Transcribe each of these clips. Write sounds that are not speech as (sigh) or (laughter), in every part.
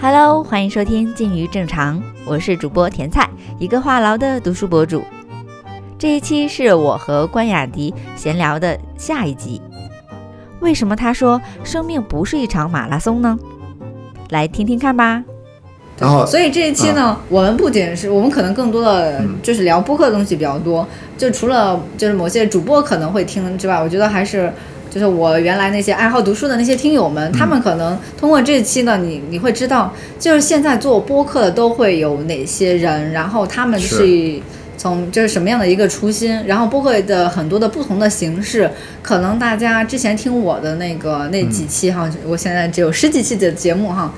Hello，欢迎收听《近于正常》，我是主播甜菜，一个话痨的读书博主。这一期是我和关雅迪闲聊的下一集。为什么他说生命不是一场马拉松呢？来听听看吧。然后所以这一期呢，我们不仅是我们可能更多的就是聊播客的东西比较多，就除了就是某些主播可能会听之外，我觉得还是就是我原来那些爱好读书的那些听友们，他们可能通过这期呢，你你会知道，就是现在做播客的都会有哪些人，然后他们是。从就是什么样的一个初心，然后播客的很多的不同的形式，可能大家之前听我的那个那几期哈，我现在只有十几期的节目哈，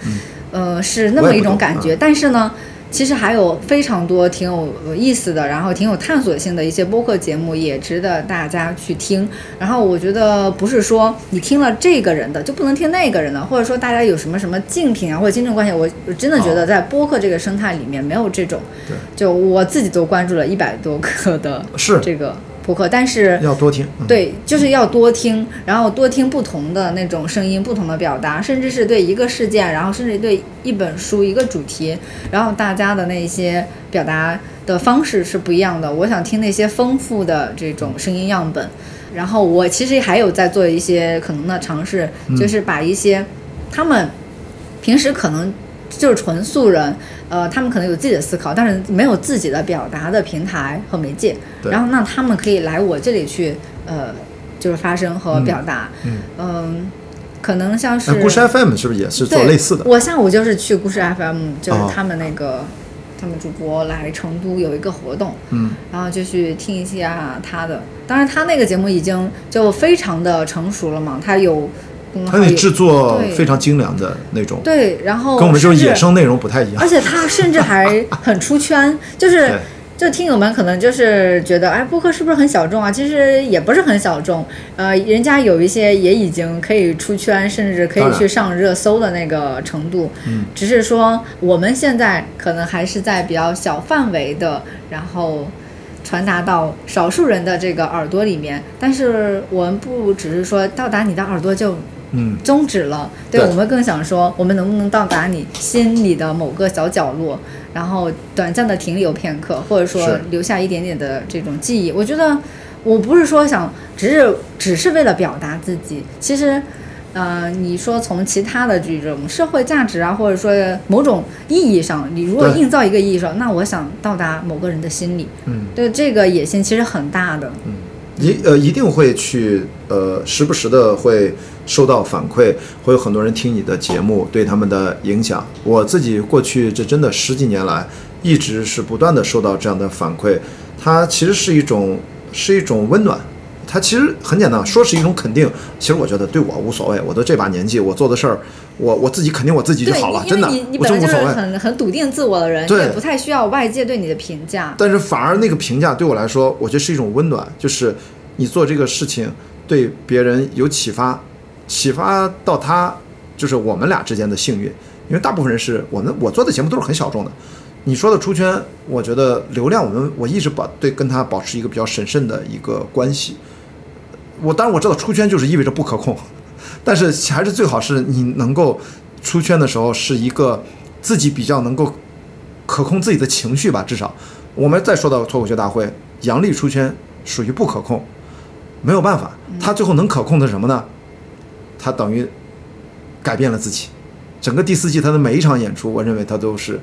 呃，是那么一种感觉，但是呢。其实还有非常多挺有意思的，然后挺有探索性的一些播客节目，也值得大家去听。然后我觉得不是说你听了这个人的就不能听那个人的，或者说大家有什么什么竞品啊或者竞争关系，我真的觉得在播客这个生态里面没有这种。就我自己都关注了一百多个的是这个。播客，但是要多听，对，就是要多听，然后多听不同的那种声音，不同的表达，甚至是对一个事件，然后甚至对一本书、一个主题，然后大家的那些表达的方式是不一样的。我想听那些丰富的这种声音样本，然后我其实还有在做一些可能的尝试，就是把一些他们平时可能。就是纯素人，呃，他们可能有自己的思考，但是没有自己的表达的平台和媒介。然后，那他们可以来我这里去，呃，就是发声和表达。嗯。嗯，可能像是故事 FM 是不是也是做类似的？我下午就是去故事 FM，就是他们那个他们主播来成都有一个活动，嗯，然后就去听一下他的。当然，他那个节目已经就非常的成熟了嘛，他有。它那制作非常精良的那种，对，然后跟我们这种野生内容不太一样。而且它甚至还很出圈，(laughs) 就是就听友们可能就是觉得，哎，播客是不是很小众啊？其实也不是很小众，呃，人家有一些也已经可以出圈，甚至可以去上热搜的那个程度。嗯，只是说我们现在可能还是在比较小范围的，然后传达到少数人的这个耳朵里面。但是我们不只是说到达你的耳朵就。嗯，终止了。对我们更想说，我们能不能到达你心里的某个小角落，然后短暂的停留片刻，或者说留下一点点的这种记忆？我觉得，我不是说想，只是只是为了表达自己。其实，呃，你说从其他的这种社会价值啊，或者说某种意义上，你如果硬造一个意义上，那我想到达某个人的心里。嗯，对这个野心其实很大的。嗯。一呃一定会去呃时不时的会收到反馈，会有很多人听你的节目，对他们的影响。我自己过去这真的十几年来，一直是不断的受到这样的反馈，它其实是一种是一种温暖。它其实很简单，说是一种肯定，其实我觉得对我无所谓，我都这把年纪，我做的事儿，我我自己肯定我自己就好了，真的，我真无所谓。很很笃定自我的人，对，不太需要外界对你的评价。但是反而那个评价对我来说，我觉得是一种温暖，就是你做这个事情对别人有启发，启发到他，就是我们俩之间的幸运，因为大部分人是我们我做的节目都是很小众的。你说的出圈，我觉得流量，我们我一直保对跟他保持一个比较审慎的一个关系。我当然我知道出圈就是意味着不可控，但是还是最好是你能够出圈的时候是一个自己比较能够可控自己的情绪吧。至少我们再说到脱口秀大会，杨笠出圈属于不可控，没有办法，他最后能可控的什么呢？他等于改变了自己。整个第四季他的每一场演出，我认为他都是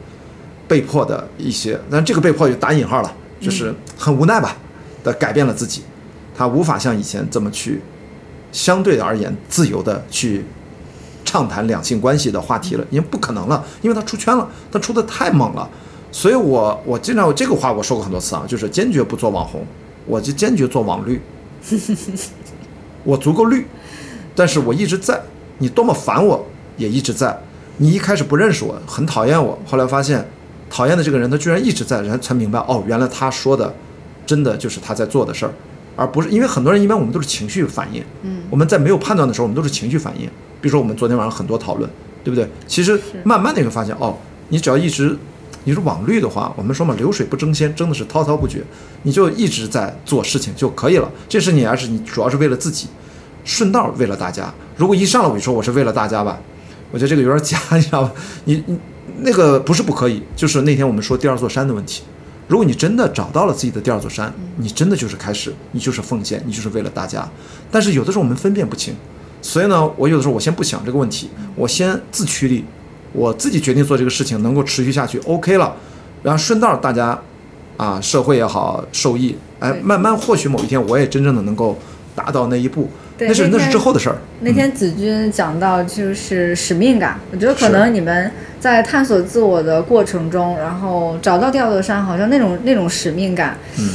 被迫的一些，但这个被迫就打引号了，就是很无奈吧的改变了自己。他无法像以前这么去，相对而言自由的去畅谈两性关系的话题了，因为不可能了，因为他出圈了，他出的太猛了，所以我我经常这个话我说过很多次啊，就是坚决不做网红，我就坚决做网绿，我足够绿，但是我一直在，你多么烦我也一直在，你一开始不认识我，很讨厌我，后来发现讨厌的这个人他居然一直在，然后才明白哦，原来他说的真的就是他在做的事儿。而不是因为很多人一般我们都是情绪反应，嗯，我们在没有判断的时候，我们都是情绪反应。比如说我们昨天晚上很多讨论，对不对？其实慢慢的你会发现，哦，你只要一直你是网绿的话，我们说嘛，流水不争先，争的是滔滔不绝，你就一直在做事情就可以了。这是你还是你主要是为了自己，顺道为了大家。如果一上来我就说我是为了大家吧，我觉得这个有点假，你知道吧？你你那个不是不可以，就是那天我们说第二座山的问题。如果你真的找到了自己的第二座山，你真的就是开始，你就是奉献，你就是为了大家。但是有的时候我们分辨不清，所以呢，我有的时候我先不想这个问题，我先自驱力，我自己决定做这个事情能够持续下去，OK 了，然后顺道大家啊，社会也好受益，哎，慢慢或许某一天我也真正的能够达到那一步，对那是那是之后的事儿。那天子君讲到就是使命感，我觉得可能你们在探索自我的过程中，然后找到第二座山，好像那种那种使命感，嗯，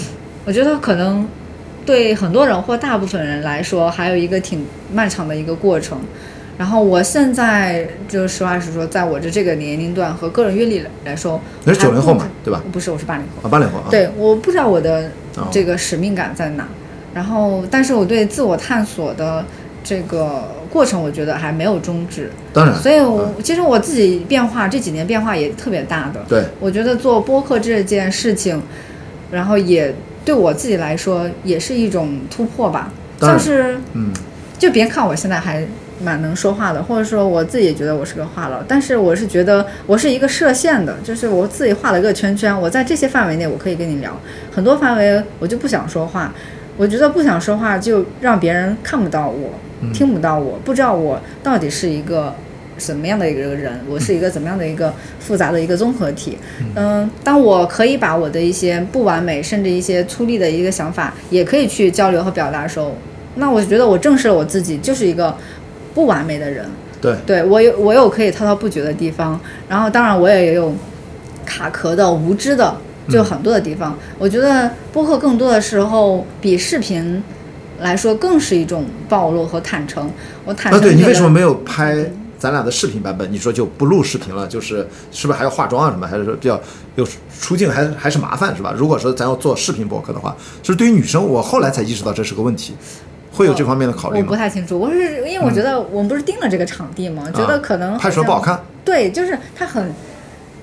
我觉得可能对很多人或大部分人来说，还有一个挺漫长的一个过程。然后我现在就实话实说，在我的这个年龄段和个人阅历来说，你是九零后不嘛对吧？不是，我是八零后。啊，八零后啊，对，我不知道我的哦这个使命感在哪，然后，但是我对自我探索的这个过程，我觉得还没有终止。当然，所以我，其实我自己变化这几年变化也特别大的。对，我觉得做播客这件事情，然后也对我自己来说也是一种突破吧。就是嗯，就别看我现在还蛮能说话的，或者说我自己也觉得我是个话痨，但是我是觉得我是一个设限的，就是我自己画了个圈圈，我在这些范围内我可以跟你聊，很多范围我就不想说话。我觉得不想说话就让别人看不到我，听不到我，不知道我到底是一个什么样的一个人，我是一个怎么样的一个复杂的一个综合体。嗯，当我可以把我的一些不完美，甚至一些粗粝的一个想法，也可以去交流和表达的时候，那我觉得我正视了我自己，就是一个不完美的人。对，对我有我有可以滔滔不绝的地方，然后当然我也有卡壳的、无知的，就很多的地方。我觉得播客更多的时候比视频来说更是一种暴露和坦诚。我坦啊，诚对你为什么没有拍咱俩的视频版本？你说就不录视频了，就是是不是还要化妆啊什么？还是说比较有出镜还还是麻烦是吧？如果说咱要做视频播客的话，就是对于女生，我后来才意识到这是个问题，会有这方面的考虑吗我不？太清楚，我是因为我觉得我们不是定了这个场地吗？觉得可能拍出来不好看。对，就是它很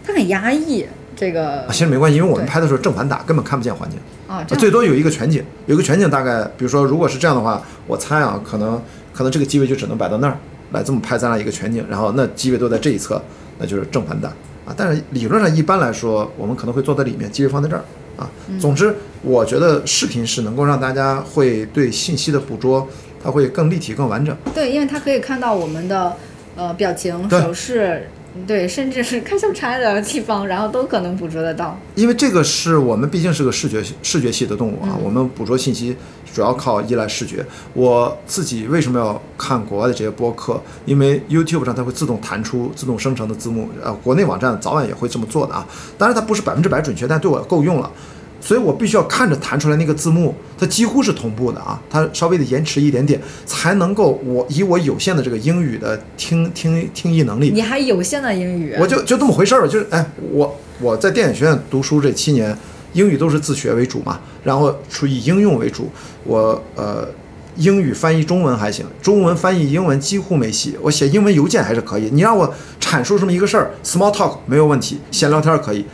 它很压抑这个啊，其实没关系，因为我们拍的时候正反打，根本看不见环境。啊，这最多有一个全景，有一个全景大概，比如说如果是这样的话，我猜啊，可能可能这个机位就只能摆到那儿来这么拍咱俩一个全景，然后那机位都在这一侧，那就是正反打啊。但是理论上一般来说，我们可能会坐在里面，机位放在这儿啊。嗯总之，我觉得视频是能够让大家会对信息的捕捉，它会更立体、更完整。对，因为它可以看到我们的呃表情、手势，对，甚至是开小差的地方，然后都可能捕捉得到。因为这个是我们毕竟是个视觉视觉系的动物啊，嗯我们捕捉信息主要靠依赖视觉。我自己为什么要看国外的这些播客？因为 YouTube 上它会自动弹出、自动生成的字幕，呃，国内网站早晚也会这么做的啊。当然它不是百分之百准确，但对我够用了。所以我必须要看着弹出来那个字幕，它几乎是同步的啊，它稍微的延迟一点点，才能够我以我有限的这个英语的听听听译能力，你还有限的英语，我就就这么回事儿吧，就是哎，我我在电影学院读书这七年，英语都是自学为主嘛，然后处以应用为主。我呃，英语翻译中文还行，中文翻译英文几乎没戏。我写英文邮件还是可以，你让我阐述这么一个事儿，small talk 没有问题，闲聊天儿可以。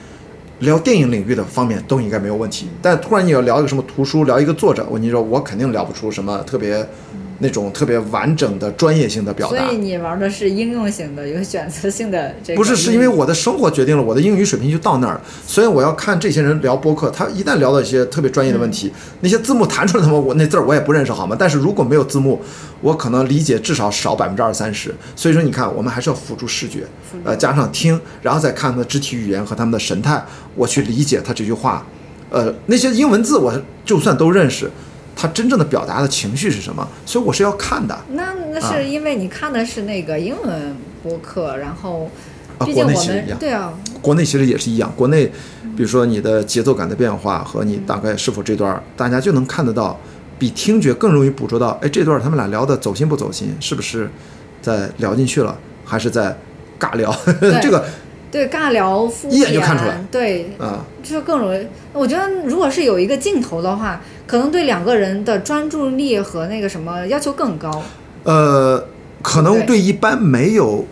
聊电影领域的方面都应该没有问题，但突然你要聊一个什么图书，聊一个作者，我跟你说，我肯定聊不出什么特别那种特别完整的专业性的表达。所以你玩的是应用型的，有选择性的这个。不是，是因为我的生活决定了我的英语水平就到那儿，所以我要看这些人聊播客，他一旦聊到一些特别专业的问题，那些字幕弹出来他妈我那字儿我也不认识好吗？但是如果没有字幕，我可能理解至少少百分之二三十。所以说你看，我们还是要辅助视觉，呃，加上听，然后再看他的肢体语言和他们的神态，我去理解他这句话。呃，那些英文字我就算都认识，他真正的表达的情绪是什么？所以我是要看的。那那啊是因为你看的是那个英文播客，然后啊毕竟我国内其实一样们对啊，国内其实也是一样，国内，比如说你的节奏感的变化和你大概是否这段儿，大家就能看得到，比听觉更容易捕捉到，哎，这段儿他们俩聊的走心不走心，是不是在聊进去了，还是在尬聊？(laughs) 这个对尬聊敷衍，一眼就看出来对，啊，就更容易。我觉得如果是有一个镜头的话，可能对两个人的专注力和那个什么要求更高。呃，可能对对一般没有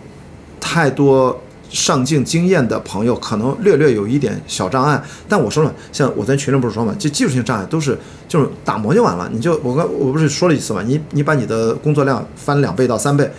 太多上镜经验的朋友，可能略略有一点小障碍。但我说了，像我在群里不是说嘛，这技术性障碍都是就是打磨就完了。你就我刚我不是说了一次嘛，你你把你的工作量翻两倍到三倍。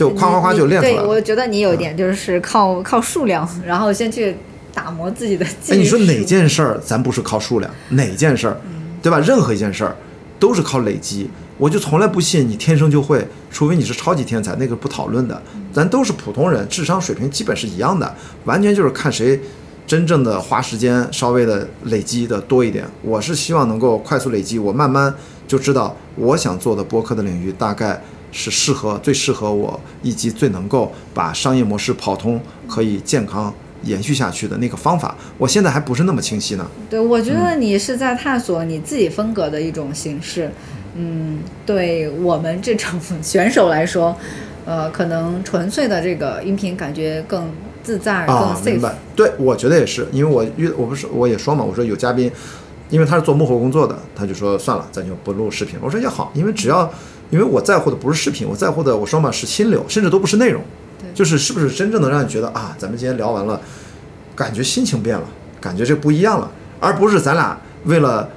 就夸夸夸就练出来对，我觉得你有一点就是靠靠数量，然后先去打磨自己的技术。哎，你说哪件事儿咱不是靠数量？哪件事儿，对吧？任何一件事儿都是靠累积。我就从来不信你天生就会，除非你是超级天才，那个不讨论的。咱都是普通人，智商水平基本是一样的，完全就是看谁真正的花时间稍微的累积的多一点。我是希望能够快速累积，我慢慢就知道我想做的播客的领域大概是适合最适合我，以及最能够把商业模式跑通，可以健康延续下去的那个方法。我现在还不是那么清晰呢。对，我觉得你是在探索你自己风格的一种形式。嗯，对我们这种选手来说，呃，可能纯粹的这个音频感觉更自在、更啊，明 safe。白。对，我觉得也是，因为我遇我不是我也说嘛，我说有嘉宾，因为他是做幕后工作的，他就说算了，咱就不录视频。我说也好，因为只要因为我在乎的不是视频，我在乎的我双板是心流，甚至都不是内容。对，就是是不是真正能让你觉得啊，咱们今天聊完了，感觉心情变了，感觉这不一样了，而不是咱俩为了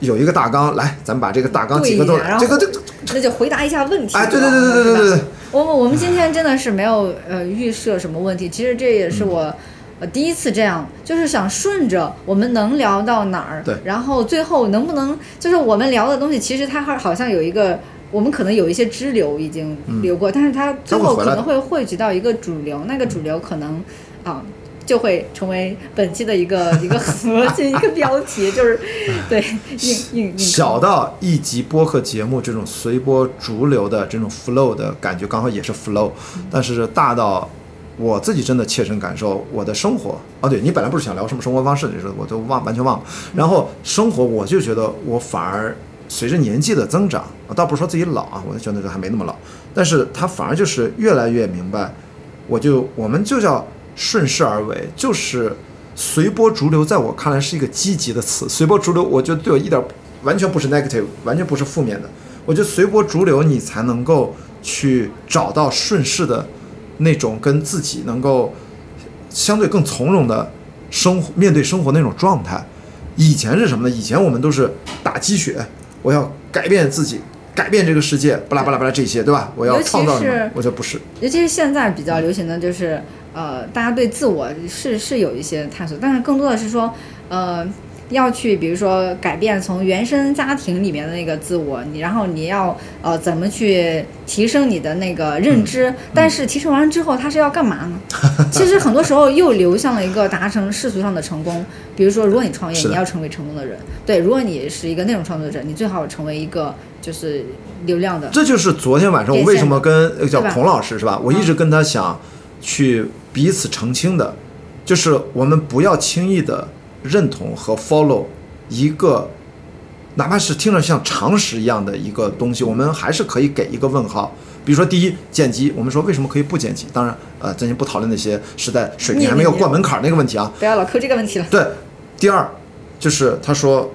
有一个大纲来。咱们把这个大纲几个字，然后这个这个，那就回答一下问题。对对对对对对，我我我们今天真的是没有呃预设什么问题，其实这也是我呃第一次这样，就是想顺着我们能聊到哪儿，对，然后最后能不能，就是我们聊的东西其实它还好像有一个。我们可能有一些支流已经流过，但是它最后可能会汇聚到一个主流，那个主流可能啊就会成为本期的一个 (laughs) 一个核心一个标题，就是 (laughs) 对硬硬硬小到一集播客节目这种随波逐流的这种 flow 的感觉，刚好也是 flow，但是大到我自己真的切身感受我的生活。哦，对你本来不是想聊什么生活方式，你说我都忘完全忘了。然后生活，我就觉得我反而随着年纪的增长，倒不是说自己老啊，我觉得还没那么老，但是他反而就是越来越明白，我就我们就叫顺势而为，就是随波逐流，在我看来是一个积极的词。随波逐流，我觉得对我一点完全不是 negative，完全不是负面的。我觉得随波逐流，你才能够去找到顺势的那种跟自己能够相对更从容的生活，面对生活那种状态。以前是什么呢？以前我们都是打鸡血，我要改变自己，改变这个世界，巴拉巴拉巴拉这些，对吧？我要其创造什么？我觉得不是。尤其是现在比较流行的就是，呃，大家对自我是是有一些探索，但是更多的是说，呃，要去比如说改变从原生家庭里面的那个自我，你然后你要呃怎么去提升你的那个认知，但是提升完了之后，他是要干嘛呢？(laughs) 其实很多时候又流向了一个达成世俗上的成功，比如说如果你创业，你要成为成功的人，对，如果你是一个内容创作者，你最好成为一个就是流量的，这就是昨天晚上我为什么跟呃叫孔老师是吧？我一直跟他想去彼此澄清的，就是我们不要轻易的认同和 follow 一个，哪怕是听着像常识一样的一个东西，我们还是可以给一个问号。比如说，第一，剪辑，我们说为什么可以不剪辑？当然，呃，咱先不讨论那些实在水平还没有过门槛儿那个问题啊。不要老抠这个问题了。对，第二就是他说，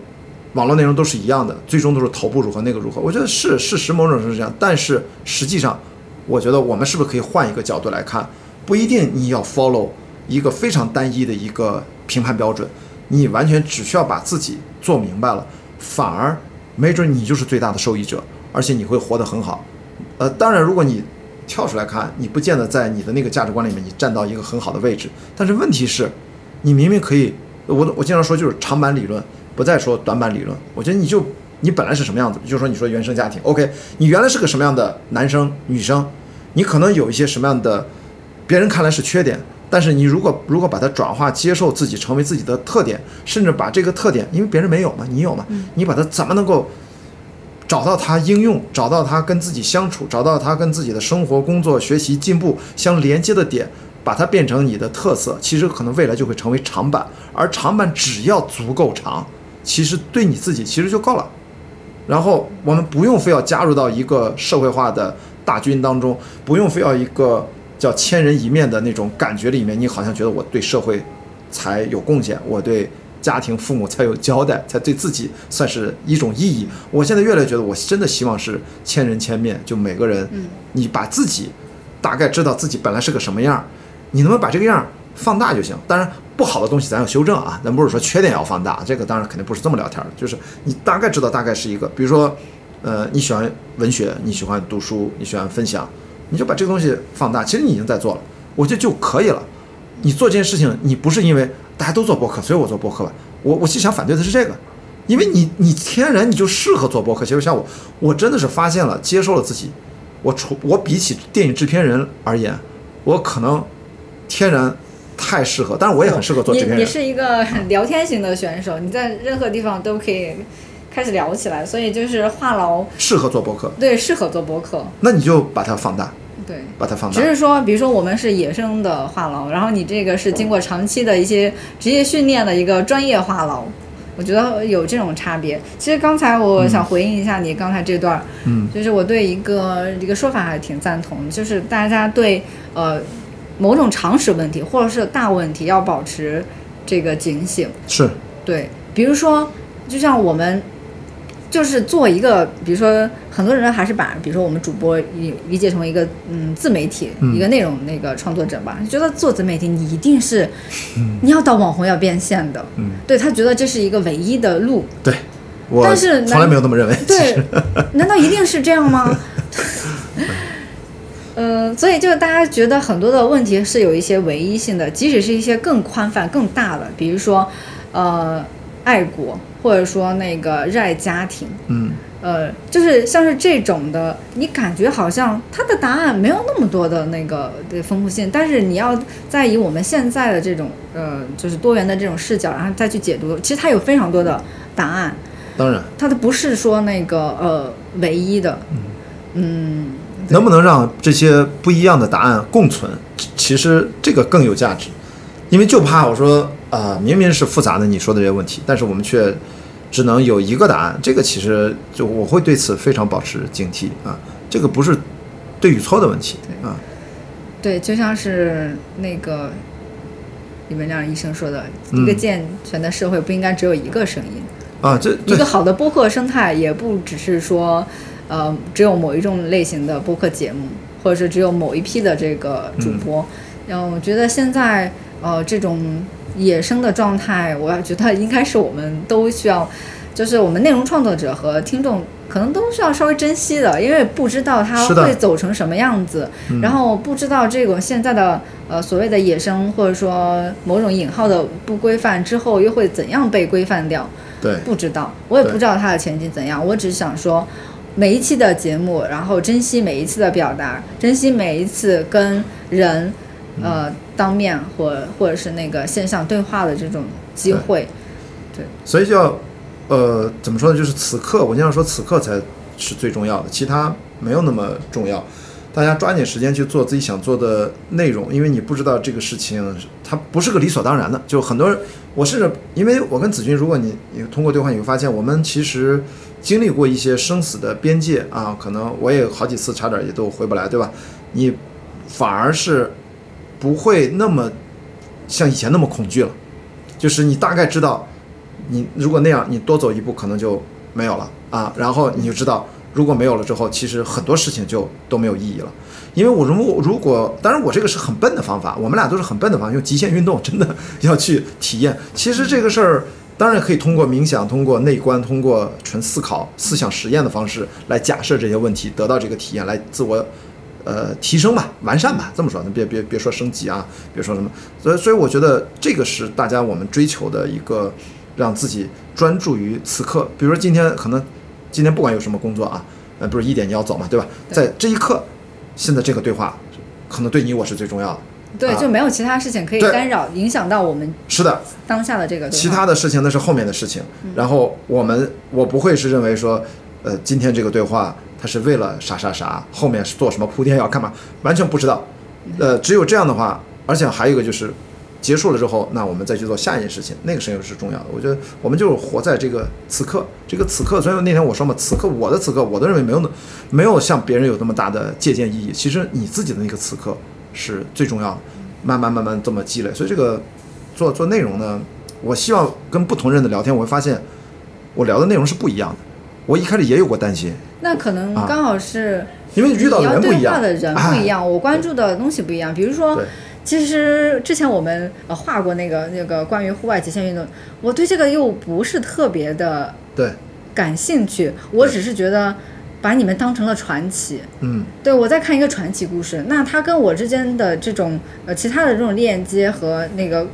网络内容都是一样的，最终都是头部如何那个如何。我觉得是事实，某种程度是这样，但是实际上，我觉得我们是不是可以换一个角度来看？不一定你要 follow 一个非常单一的一个评判标准，你完全只需要把自己做明白了，反而没准你就是最大的受益者，而且你会活得很好。呃，当然，如果你跳出来看，你不见得在你的那个价值观里面你站到一个很好的位置，但是问题是，你明明可以，我我经常说就是长板理论，不再说短板理论。我觉得你就你本来是什么样子，就是说你说原生家庭，OK，你原来是个什么样的男生女生，你可能有一些什么样的别人看来是缺点，但是你如果如果把它转化接受自己，成为自己的特点，甚至把这个特点，因为别人没有嘛，你有嘛，你把它怎么能够找到它应用，找到它跟自己相处，找到它跟自己的生活、工作、学习、进步相连接的点，把它变成你的特色，其实可能未来就会成为长板，而长板只要足够长，其实对你自己其实就够了。然后我们不用非要加入到一个社会化的大军当中，不用非要一个叫千人一面的那种感觉里面，你好像觉得我对社会才有贡献，我对家庭父母才有交代，才对自己算是一种意义。我现在越来越觉得，我真的希望是千人千面，就每个人，你把自己大概知道自己本来是个什么样儿，你能不能把这个样儿放大就行？当然，不好的东西咱要修正啊，咱不是说缺点要放大，这个当然肯定不是这么聊天儿的，就是你大概知道大概是一个，比如说，呃，你喜欢文学，你喜欢读书，你喜欢分享，你就把这个东西放大。其实你已经在做了，我觉得就可以了。你做这件事情，你不是因为大家都做播客，所以我做播客吧。我我其实想反对的是这个，因为你你天然你就适合做播客。其实像我，我真的是发现了，接受了自己。我除我比起电影制片人而言，我可能天然太适合，但是我也很适合做制片人。你你是一个聊天型的选手，你在任何地方都可以开始聊起来，所以就是话痨适合做播客，对，适合做播客。那你就把它放大，对，把它放大。只是说，比如说我们是野生的话痨，然后你这个是经过长期的一些职业训练的一个专业话痨，我觉得有这种差别。其实刚才我想回应一下你刚才这段，嗯就是我对一个一个说法还挺赞同的，就是大家对呃某种常识问题或者是大问题要保持这个警醒。是，对，比如说，就像我们就是做一个，比如说很多人还是把，比如说我们主播理理解成一个嗯自媒体、嗯一个内容那个创作者吧，觉得做自媒体你一定是、你要当网红要变现的，嗯，对他觉得这是一个唯一的路，对，我但是从来没有这么认为。其对，难道一定是这样吗？嗯、(laughs) 所以就是大家觉得很多的问题是有一些唯一性的，即使是一些更宽泛、更大的，比如说，呃，爱国，或者说那个热爱家庭，嗯，呃，就是像是这种的，你感觉好像他的答案没有那么多的那个的丰富性，但是你要再以我们现在的这种呃，就是多元的这种视角，然后再去解读，其实它有非常多的答案，当然，它的不是说那个呃唯一的，嗯，能不能让这些不一样的答案共存？其其实这个更有价值，因为就怕我说啊、明明是复杂的你说的这些问题，但是我们却只能有一个答案。这个其实就我会对此非常保持警惕啊，这个不是对与错的问题啊，对，就像是那个李文亮医生说的，嗯一个健全的社会不应该只有一个声音。啊，这一个好的播客生态也不只是说，呃，只有某一种类型的播客节目，或者是只有某一批的这个主播。然后我觉得现在呃这种野生的状态，我觉得应该是我们都需要，就是我们内容创作者和听众可能都需要稍微珍惜的，因为不知道它会走成什么样子，嗯然后不知道这种现在的呃所谓的野生或者说某种引号的不规范之后又会怎样被规范掉。对不知道，我也不知道它的前景怎样。我只是想说，每一期的节目，然后珍惜每一次的表达，珍惜每一次跟人，呃，当面或或者是那个线上对话的这种机会。对所以就要，呃，怎么说呢？就是此刻，我经常说此刻才是最重要的，其他没有那么重要。大家抓紧时间去做自己想做的内容，因为你不知道这个事情它不是个理所当然的。就很多人，我甚至因为我跟子君，如果你你通过对话，你会发现我们其实经历过一些生死的边界啊，可能我也好几次差点也都回不来，对吧？你反而是不会那么像以前那么恐惧了，就是你大概知道。你如果那样，你多走一步可能就没有了啊。然后你就知道，如果没有了之后，其实很多事情就都没有意义了。因为我如果如果，当然我这个是很笨的方法，我们俩都是很笨的方法，用极限运动真的要去体验。其实这个事儿当然可以通过冥想、通过内观、通过纯思考、思想实验的方式来假设这些问题，得到这个体验，来自我。呃，提升吧，完善吧，这么说，那别别别说升级啊，别说什么，所以所以我觉得这个是大家我们追求的一个，让自己专注于此刻。比如说今天可能今天不管有什么工作啊，呃，不是一点你要走嘛，对吧？在这一刻，现在这个对话，可能对你我是最重要的。对，啊就没有其他事情可以干扰、影响到我们是的，当下的这个。其他的事情那是后面的事情。然后我们我不会是认为说，呃，今天这个对话是为了啥啥啥，后面是做什么铺垫要干嘛，完全不知道。呃，只有这样的话，而且还有一个就是。结束了之后，那我们再去做下一件事情，那个事情是重要的。我觉得我们就是活在这个此刻，这个此刻。所以那天我说嘛，此刻我的此刻，我都认为没有那没有像别人有那么大的借鉴意义。其实你自己的那个此刻是最重要的，慢慢慢慢这么积累。所以这个做做内容呢，我希望跟不同人的聊天，我会发现我聊的内容是不一样的。我一开始也有过担心，那可能啊刚好是因为遇到的你要人不一样，对话的人不一样，我关注的东西不一样。比如说，其实之前我们呃画过那个那个关于户外极限运动，我对这个又不是特别的对感兴趣，我只是觉得。把你们当成了传奇。嗯，对我在看一个传奇故事，那它跟我之间的这种呃其他的这种链接和那个。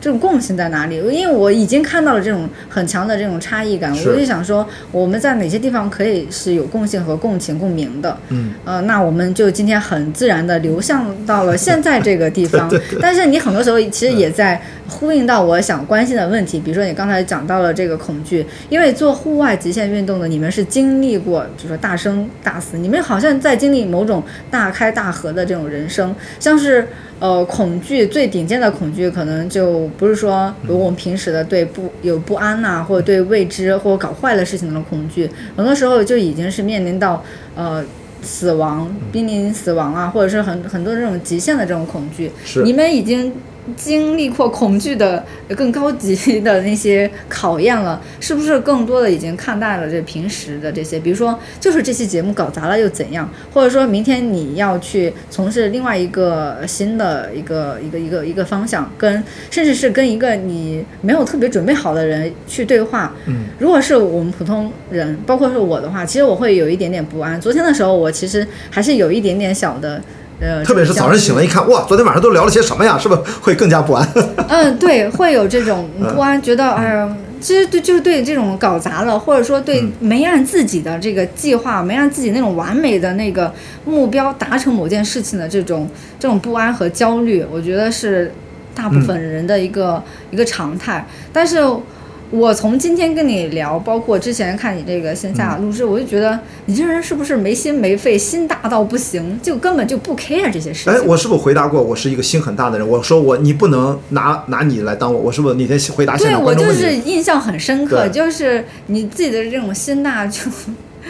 这种共性在哪里？因为我已经看到了这种很强的这种差异感，我就想说，我们在哪些地方可以是有共性和共情共鸣的？嗯，呃，那我们就今天很自然的流向到了现在这个地方。但是你很多时候其实也在呼应到我想关心的问题，比如说你刚才讲到了这个恐惧，因为做户外极限运动的你们是经历过，比如说大生大死，你们好像在经历某种大开大合的这种人生，像是。呃，恐惧最顶尖的恐惧，可能就不是说如果我们平时的对不有不安呐、或者对未知或者搞坏的事情的恐惧，很多时候就已经是面临到呃死亡、濒临死亡啊，或者是很很多这种极限的这种恐惧。是你们已经经历过恐惧的更高级的那些考验了，是不是更多的已经看淡了这平时的这些？比如说，就是这期节目搞砸了又怎样？或者说明天你要去从事另外一个新的一个一个一个一个方向，跟甚至是跟一个你没有特别准备好的人去对话。嗯，如果是我们普通人，包括是我的话，其实我会有一点点不安。昨天的时候，我其实还是有一点点小的。呃，特别是早上醒了，一看，哇，昨天晚上都聊了些什么呀？是不是会更加不安？(laughs) 嗯，对，会有这种不安，觉得哎呀，其实对，就是对这种搞砸了，或者说对没按自己的这个计划，没按自己那种完美的那个目标达成某件事情的这种这种不安和焦虑，我觉得是大部分人的一个、一个常态。但是。我从今天跟你聊，包括之前看你这个线下录制，我就觉得你这人是不是没心没肺，心大到不行，就根本就不 care 这些事情。哎，我是不是回答过我是一个心很大的人？我说我你不能拿拿你来当我，我是不是那天回答现对我就？是印象很深刻，就是你自己的这种心大就。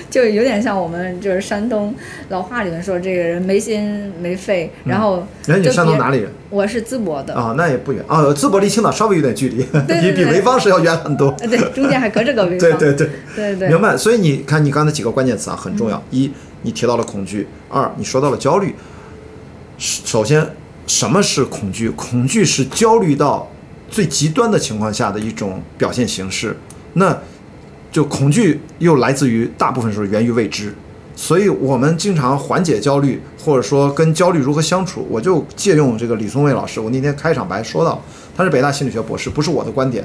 就有点像我们就是山东老话里面说，这个人没心没肺，然后哎，你山东哪里人我是淄博的，啊？那也不远啊，淄博离青岛稍微有点距离，对比比对潍坊是要远很多。呃对，中间还隔着个潍 (laughs) 坊，对对对，对对明白。所以你看，你刚才几个关键词啊很重要：一，你提到了恐惧；二，你说到了焦虑。首首先，什么是恐惧？恐惧是焦虑到最极端的情况下的一种表现形式。那就恐惧又来自于大部分时候源于未知，所以我们经常缓解焦虑，或者说跟焦虑如何相处，我就借用这个李松蔚老师，我那天开场白说到，他是北大心理学博士，不是我的观点。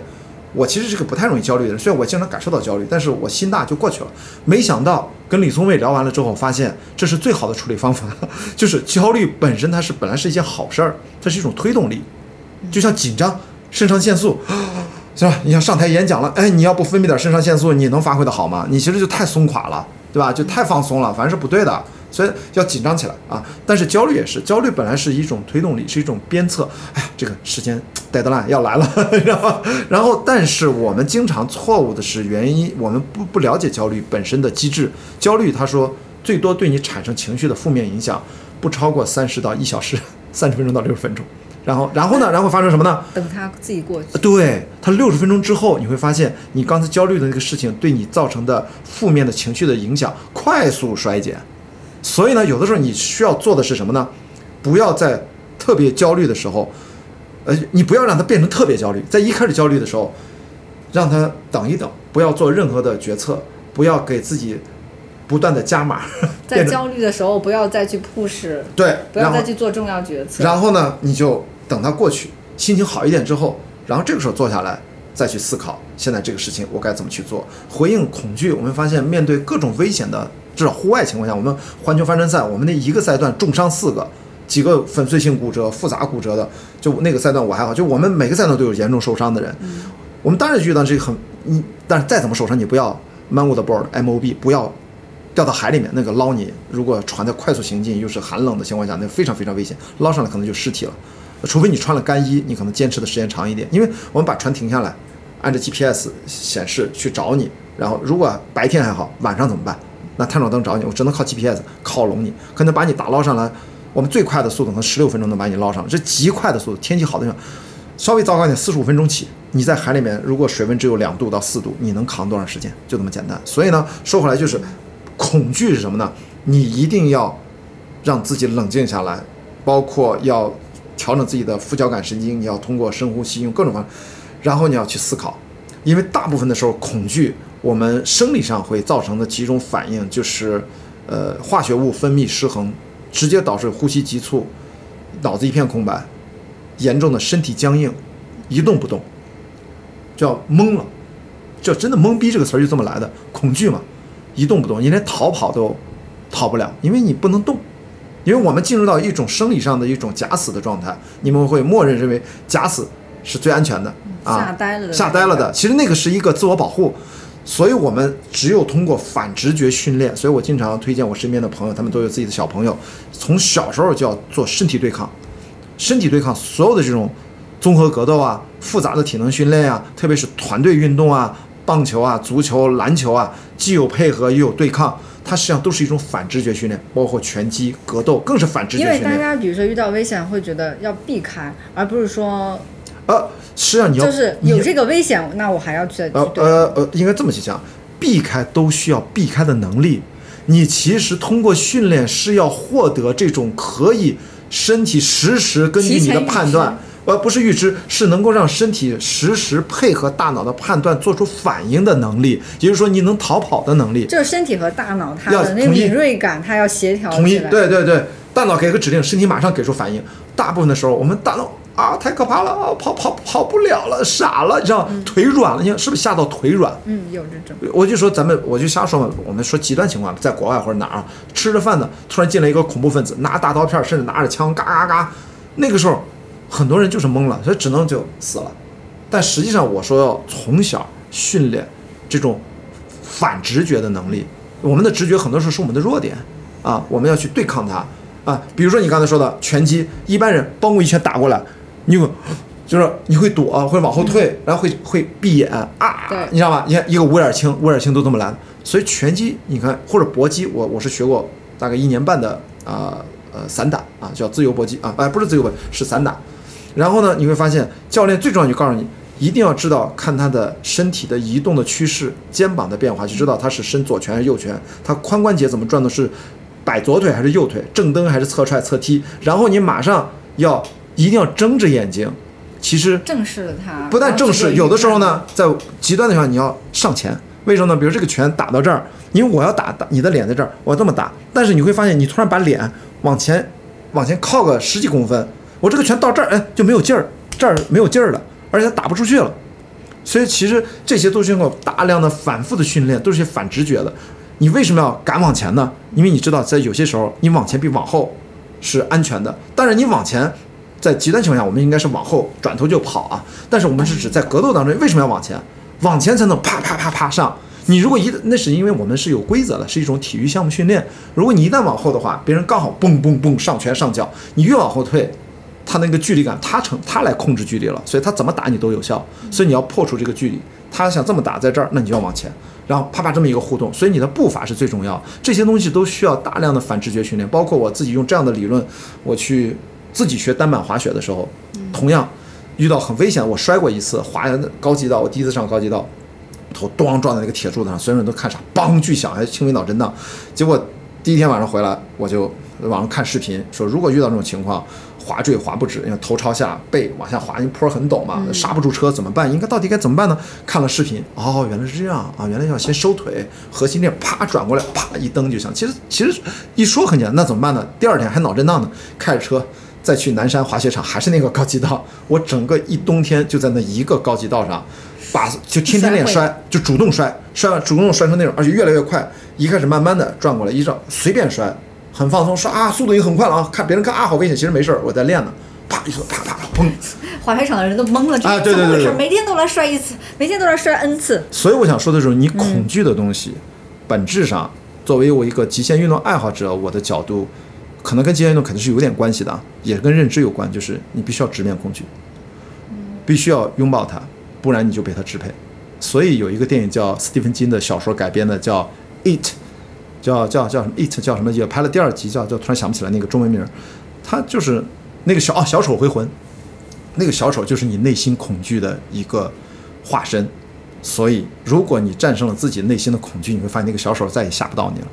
我其实是个不太容易焦虑的人，虽然我经常感受到焦虑，但是我心大就过去了。没想到跟李松蔚聊完了之后，发现这是最好的处理方法，(laughs) 就是焦虑本身它是本来是一件好事儿，它是一种推动力，就像紧张，肾上腺素。(gasps) 是吧？你想上台演讲了，哎，你要不分泌点肾上腺素，你能发挥的好吗？你其实就太松垮了，对吧？就太放松了，反正是不对的，所以要紧张起来啊。但是焦虑也是，焦虑本来是一种推动力，是一种鞭策。哎呀，这个时间 deadline 要来了，(laughs) 然后，然后，但是我们经常错误的是原因，我们不不了解焦虑本身的机制。焦虑，他说最多对你产生情绪的负面影响不超过三十到一小时，三十分钟到六十分钟。然后，然后呢？然后发生什么呢？等他自己过去。对他六十分钟之后，你会发现你刚才焦虑的那个事情对你造成的负面的情绪的影响快速衰减。所以呢，有的时候你需要做的是什么呢？不要在特别焦虑的时候，呃，你不要让它变成特别焦虑。在一开始焦虑的时候，让他等一等，不要做任何的决策，不要给自己不断的加码。在焦虑的时候，不要再去 push，对，不要再去做重要决策。然后呢，你就等它过去，心情好一点之后，然后这个时候坐下来再去思考，现在这个事情我该怎么去做。回应恐惧，我们发现面对各种危险的，至少户外情况下，我们环球帆船赛，我们那一个赛段重伤四个，几个粉碎性骨折、复杂骨折的，就那个赛段我还好，就我们每个赛段都有严重受伤的人。我们当然遇到这个很，你但是再怎么受伤，你不要 man with the board M O B，不要掉到海里面，那个捞你，如果船在快速行进又是寒冷的情况下，那非常非常危险，捞上来可能就尸体了。除非你穿了干衣，你可能坚持的时间长一点，因为我们把船停下来，按照 GPS 显示去找你，然后如果白天还好，晚上怎么办？那探照灯找你，我只能靠 GPS 靠拢你，可能把你打捞上来，我们最快的速度可能十六分钟能把你捞上，这极快的速度。天气好的地方，稍微糟糕一点，四十五分钟起。你在海里面，如果水温只有两度到四度，你能扛多长时间？就这么简单。所以呢，说回来就是，恐惧是什么呢？你一定要让自己冷静下来，包括要调整自己的副交感神经，你要通过深呼吸，用各种方法，然后你要去思考，因为大部分的时候恐惧，我们生理上会造成的几种反应，就是呃化学物分泌失衡，直接导致呼吸急促，脑子一片空白，严重的身体僵硬，一动不动，叫懵了，这真的懵逼这个词儿就这么来的，恐惧嘛，一动不动，你连逃跑都逃不了，因为你不能动。因为我们进入到一种生理上的一种假死的状态，你们会默认认为假死是最安全的啊，吓呆了的吓呆了的。其实那个是一个自我保护，所以我们只有通过反直觉训练。所以我经常推荐我身边的朋友，他们都有自己的小朋友，从小时候就要做身体对抗，身体对抗所有的这种综合格斗啊、复杂的体能训练啊，特别是团队运动啊、棒球啊、足球、篮球啊，既有配合又有对抗。它实际上都是一种反直觉训练，包括拳击、格斗更是反直觉因为大。家比如说遇到危险会觉得要避开，而不是说呃，实际上你要就是有这个危险，那我还要去去呃。呃呃，应该这么去讲，避开都需要避开的能力。你其实通过训练是要获得这种可以身体实时根据你的判断，呃，不是预知，是能够让身体实时配合大脑的判断做出反应的能力，也就是说你能逃跑的能力。就是身体和大脑它的那个敏锐感，它要协调统一，来。对对对，大脑给个指令，身体马上给出反应。大部分的时候，我们大脑啊太可怕了啊，跑跑跑不了了，傻了，你知道，腿软了，你看是不是吓到腿软？嗯，有这种。我就说咱们，我就瞎说嘛。我们说极端情况，在国外或者哪儿啊，吃着饭呢，突然进来一个恐怖分子，拿大刀片，甚至拿着枪，嘎嘎嘎。那个时候，很多人就是懵了，所以只能就死了。但实际上，我说要从小训练这种反直觉的能力。我们的直觉很多时候是我们的弱点啊，我们要去对抗它啊。比如说你刚才说的拳击，一般人帮我一拳打过来，你有就是你会躲，会往后退，然后会会闭眼啊对，你知道吗？你看一个乌眼青，乌眼青都这么来。所以拳击，你看或者搏击，我我是学过大概一年半的啊呃散打啊，叫自由搏击啊，哎不是自由搏，是散打。然后呢，你会发现教练最重要就告诉你，一定要知道看他的身体的移动的趋势、肩膀的变化，就知道他是伸左拳还是右拳，他髋关节怎么转的是摆左腿还是右腿，正蹬还是侧踹侧踢。然后你马上要一定要睁着眼睛，其实正视了它，不但正视，有的时候呢，在极端的情况你要上前，为什么呢？比如这个拳打到这儿，因为我要打打你的脸在这儿，我要这么打，但是你会发现你突然把脸往前往前靠个十几公分，我这个拳到这儿，哎就没有劲儿，这儿没有劲儿了，而且它打不出去了。所以其实这些都是经过大量的反复的训练，都是些反直觉的。你为什么要敢往前呢？因为你知道，在有些时候你往前比往后是安全的。当然，你往前，在极端情况下，我们应该是往后转头就跑啊。但是我们是指在格斗当中，为什么要往前？往前才能啪啪啪啪上。你如果一那是因为我们是有规则的，是一种体育项目训练。如果你一旦往后的话，别人刚好蹦蹦蹦上拳上脚，你越往后退，他那个距离感，他成他来控制距离了，所以他怎么打你都有效。所以你要破除这个距离，他想这么打在这儿，那你就要往前，然后啪啪这么一个互动。所以你的步伐是最重要，这些东西都需要大量的反直觉训练。包括我自己用这样的理论，我去自己学单板滑雪的时候，同样遇到很危险，我摔过一次，滑高级道，我第一次上高级道。头咣撞在那个铁柱子上，所有人都看傻，梆巨响，还轻微脑震荡。结果第一天晚上回来，我就网上看视频，说如果遇到这种情况，滑坠滑不止，因为头朝下，背往下滑，因为坡很陡嘛，刹不住车怎么办？应该到底该怎么办呢？看了视频，哦，原来是这样啊，原来要先收腿，核心链啪转过来，啪一蹬就行。其实其实一说很简单，那怎么办呢？第二天还脑震荡呢，开着车。再去南山滑雪场，还是那个高级道，我整个一冬天就在那一个高级道上，把就天天练摔，就主动摔，摔完主动摔成那种，而且越来越快。一开始慢慢的转过来，一照随便摔，很放松，刷啊，速度也很快了啊，看别人看啊好危险，其实没事儿，我在练呢。啪一说，啪啪啪，砰！滑雪场的人都懵了，啊对对对怎么回事对每天都来摔一次，每天都来摔 n 次。所以我想说的是，你恐惧的东西，本质上，作为我一个极限运动爱好者，我的角度，可能跟极限运动肯定是有点关系的，啊，也跟认知有关，就是你必须要直面恐惧，必须要拥抱它，不然你就被它支配。所以有一个电影叫斯蒂芬金的小说改编的，叫《It》，叫叫叫什么《It》叫什么？也拍了第二集，叫叫突然想不起来那个中文名儿。它就是那个小啊小丑回魂，那个小丑就是你内心恐惧的一个化身。所以，如果你战胜了自己内心的恐惧，你会发现那个小丑再也吓不到你了。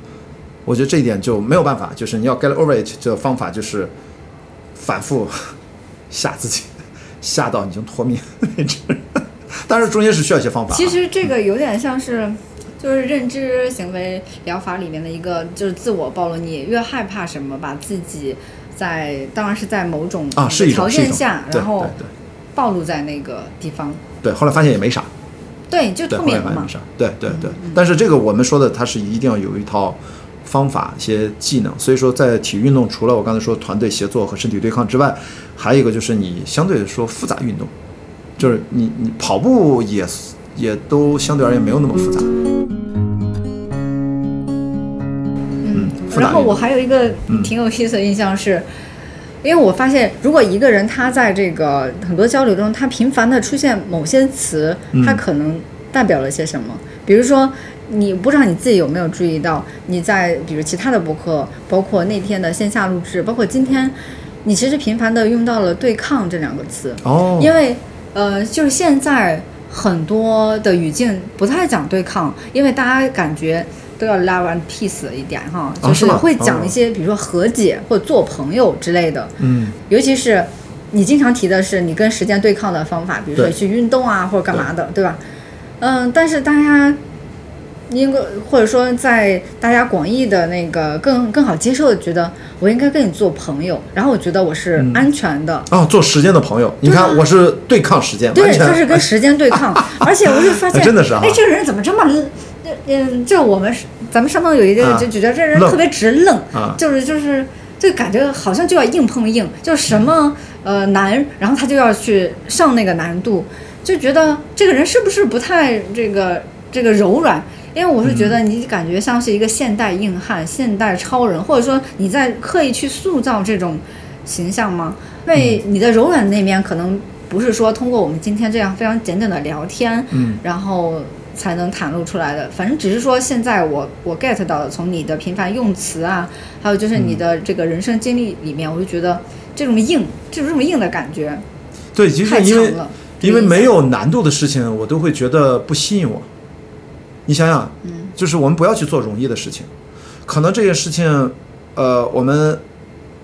我觉得这一点就没有办法，就是你要 get over it 这个方法就是反复 (laughs) 吓自己，吓到你已经脱命 (laughs) 为止。当然中间是需要一些方法。其实这个有点像是，就是认知行为疗法里面的一个，就是自我暴露。你越害怕什么，把自己在当然是在某种啊是一种条件下，然后暴露在那个地方，对，后来发现也没啥，对，就后来发现没。啥，对对对。但是这个我们说的，它是一定要有一套方法、一些技能。所以说，在体育运动，除了我刚才说团队协作和身体对抗之外，还有一个就是你相对来说复杂运动，就是你你跑步也也都相对而言没有那么复杂。然后我还有一个嗯挺有意思的印象是，因为我发现，如果一个人他在这个很多交流中，他频繁的出现某些词，嗯他可能代表了些什么？比如说，你不知道你自己有没有注意到，你在比如其他的博客，包括那天的线下录制，包括今天，你其实频繁的用到了“对抗”这两个词。哦，因为呃，就是现在很多的语境不太讲对抗，因为大家感觉都要 love and peace 一点哈，哦就是会讲哦一些比如说和解或者做朋友之类的，嗯。尤其是你经常提的是你跟时间对抗的方法，比如说去运动啊或者干嘛的，对吧？嗯，但是大家。应该或者说在大家广义的那个更更好接受的，觉得我应该跟你做朋友，然后我觉得我是嗯。安全的，哦，做时间的朋友，你看我是对抗时间，对，他是跟时间对抗，(laughs) 而且我就发现，真的是啊哎，这个人怎么这么愣？嗯，就我们是咱们上头有一个啊。就觉得这人特别直愣，啊。就是就是就感觉好像就要硬碰硬，就什么呃难，然后他就要去上那个难度，就觉得这个人是不是不太这个这个柔软？因为我是觉得你感觉像是一个现代硬汉、现代超人，或者说你在刻意去塑造这种形象吗？因为你的柔软那面可能不是说通过我们今天这样非常简短的聊天，嗯。然后才能袒露出来的。反正只是说现在我我 get 到的，从你的频繁用词啊，还有就是你的这个人生经历里面，我就觉得这种硬，就是这种硬的感觉对，其实太因为因为没有难度的事情，我都会觉得不吸引我。你想想，嗯。就是我们不要去做容易的事情，可能这件事情，呃，我们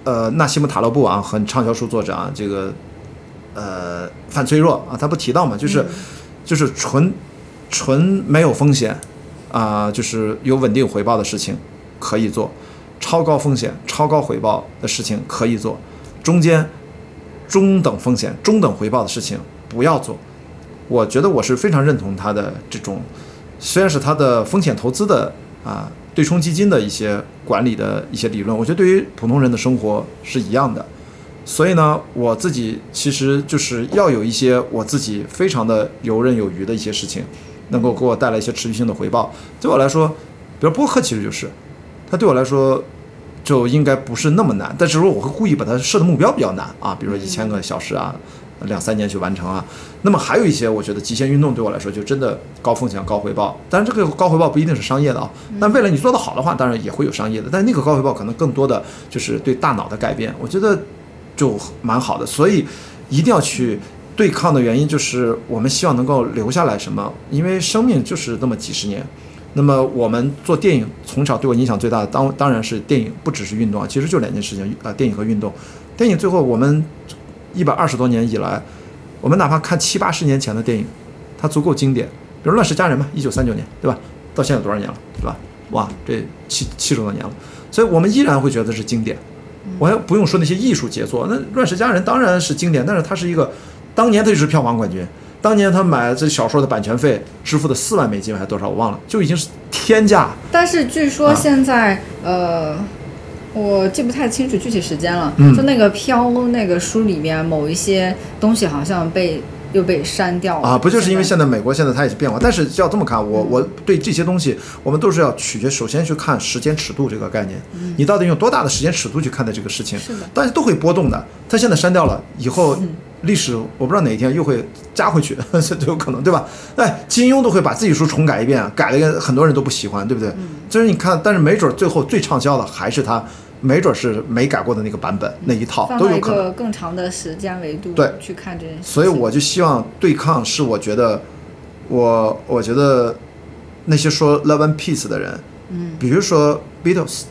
呃纳西姆塔勒布啊，很畅销书作者啊，这个呃范崔若啊，他不提到嘛，就是、就是纯纯没有风险啊、就是有稳定回报的事情可以做，超高风险、超高回报的事情可以做，中间中等风险、中等回报的事情不要做。我觉得我是非常认同他的这种，虽然是他的风险投资的啊对冲基金的一些管理的一些理论，我觉得对于普通人的生活是一样的。所以呢，我自己其实就是要有一些我自己非常的游刃有余的一些事情，能够给我带来一些持续性的回报。对我来说，比如播客其实就是，它对我来说就应该不是那么难，但是说我会故意把它设的目标比较难啊，比如说一千个小时啊，两三年去完成啊。那么还有一些，我觉得极限运动对我来说就真的高风险高回报，当然这个高回报不一定是商业的啊，但为了你做得好的话，当然也会有商业的，但那个高回报可能更多的就是对大脑的改变，我觉得就蛮好的，所以一定要去。对抗的原因就是我们希望能够留下来什么，因为生命就是那么几十年，那么我们做电影，从小对我影响最大的当当然是电影，不只是运动啊，其实就两件事情啊、电影和运动。电影最后我们一百二十多年以来，我们哪怕看七八十年前的电影，它足够经典。比如《乱世佳人》嘛，一九三九年，对吧？到现在多少年了，对吧？哇，这七七十多年了，所以我们依然会觉得是经典。我还不用说那些艺术杰作，那《乱世佳人》当然是经典，但是它是一个当年他就是票房冠军。当年他买这小说的版权费支付的四万美金还是多少，我忘了，就已经是天价。但是据啊说现在、呃，我记不太清楚具体时间了。嗯就那个飘那个书里面某一些东西好像被又被删掉了啊，不就是因为现现在美国现在它也是变化，但是要这么看，我我对这些东西，我们都是要取决，首先去看时间尺度这个概念，你到底用多大的时间尺度去看待这个事情？是的大家都会波动的。它现在删掉了，以后历史我不知道哪一天又会加回去，(laughs) 这都有可能，对吧？哎，金庸都会把自己书重改一遍，改了一个很多人都不喜欢，对不对？就是你看，但是没准最后最畅销的还是他，没准是没改过的那个版本那一套都有可能。个更长的时间维度对去看这件事。所以我就希望对抗是我觉得，我我觉得那些说 love and peace 的人，嗯，比如说 Beatles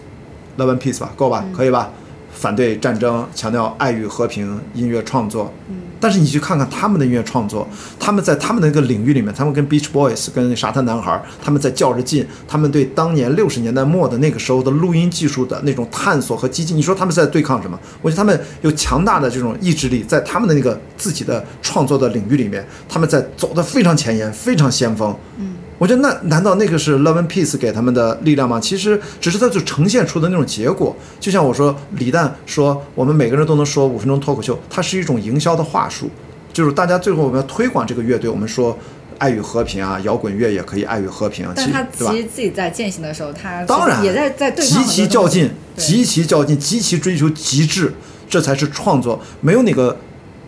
love and peace 吧，够吧，可以吧？反对战争，强调爱与和平，音乐创作，嗯但是你去看看他们的音乐创作，他们在他们的那个领域里面，他们跟 Beach Boys、跟沙滩男孩，他们在较着劲，他们对当年六十年代末的那个时候的录音技术的那种探索和激进，你说他们在对抗什么？我觉得他们有强大的这种意志力，在他们的那个自己的创作的领域里面，他们在走得非常前沿，非常先锋。嗯。我觉得那难道那个是 Love and Peace 给他们的力量吗？其实只是它就呈现出的那种结果。就像我说，李诞说我们每个人都能说五分钟脱口秀，它是一种营销的话术，就是大家最后我们要推广这个乐队，我们说爱与和平啊，摇滚乐也可以爱与和平。但他对吧其实自己在践行的时候，他当然也在在对极其较劲，极其较劲，极其追求极致，这才是创作。没有哪个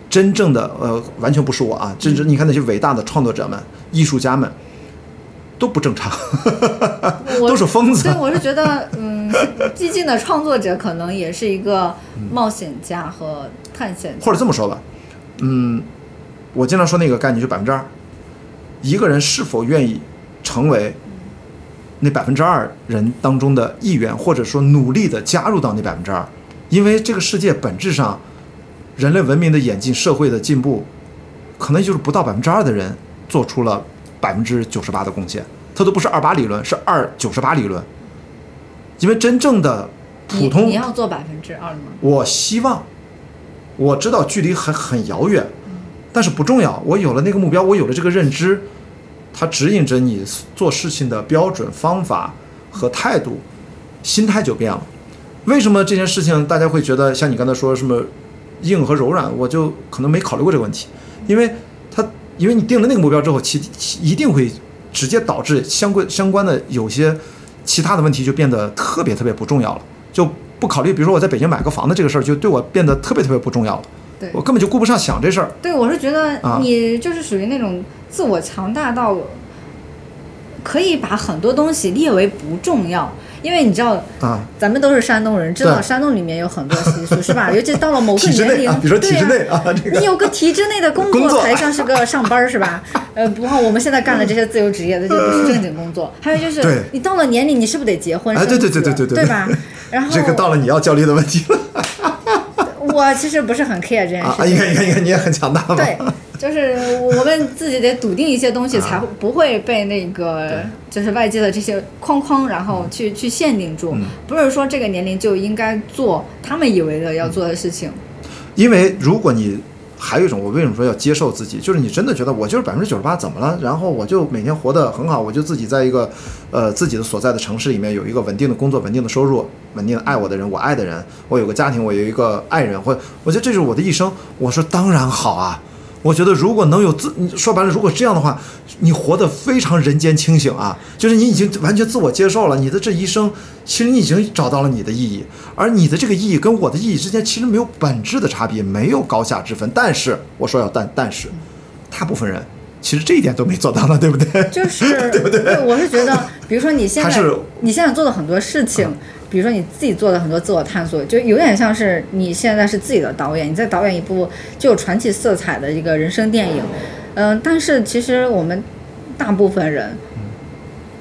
真正的呃，完全不是我啊，真正你看那些伟大的创作者们、艺术家们都不正常，(laughs) 我都是疯子对，。我是觉得，嗯，激进的创作者可能也是一个冒险家和探险家。或者这么说吧，嗯，我经常说那个概念就百分之二，一个人是否愿意成为那百分之二人当中的一员，或者说努力的加入到那百分之二，因为这个世界本质上，人类文明的演进、社会的进步，可能就是不到百分之二的人做出了百分之九十八的贡献，它都不是二八理论，是二九十八理论，因为真正的普通你要做百分之二吗？我希望，我知道距离很很遥远，但是不重要。我有了那个目标，我有了这个认知，它指引着你做事情的标准、方法和态度，心态就变了。为什么这件事情大家会觉得像你刚才说什么硬和柔软，我就可能没考虑过这个问题，因为它因为你定了那个目标之后，其其一定会直接导致相关相关的有些其他的问题就变得特别特别不重要了，就不考虑，比如说我在北京买个房子这个事儿，就对我变得特别特别不重要了，对。我根本就顾不上想这事儿。对，我是觉得啊。你就是属于那种自我强大到可以把很多东西列为不重要，因为你知道。啊，咱们都是山东人，知道山东里面有很多习俗，是吧？(laughs) 尤其到了某个年龄，啊，比如说体制对内啊，这个你有个体制内的工工作才像是个上班是吧？(laughs) 呃，不过我们现在干的这些自由职业的就不是正经工作。还有就是，你到了年龄，你是不是得结婚哎对？对对对对对对吧？然后这个到了你要焦虑的问题了 (laughs) 我其实不是很 care 这件啊！事情。你看，你看，你看，你也很强大嘛。对，就是我们自己得笃定一些东西，才会不会被那个就是外界的这些框框，然后去去限定住。不是说这个年龄就应该做他们以为的要做的事情。因为如果你还有一种，我为什么说要接受自己，就是你真的觉得我就是百分之九十八，怎么了？然后我就每天活得很好，我就自己在一个呃自己的所在的城市里面有一个稳定的工作、稳定的收入、稳定的爱我的人、我爱的人，我有个家庭，我有一个爱人，或我觉得这就是我的一生。我说当然好啊。我觉得如果能有自，说白了，如果这样的话，你活得非常人间清醒啊，就是你已经完全自我接受了，你的这一生，其实你已经找到了你的意义，而你的这个意义跟我的意义之间其实没有本质的差别，没有高下之分。但是我说要但但是，大部分人其实这一点都没做到呢，对不对？就是对不对？我是觉得，比如说你现在你现在做的很多事情，比如说你自己做的很多自我探索，就有点像是你现在是自己的导演，你在导演一部具有传奇色彩的一个人生电影。嗯、但是其实我们大部分人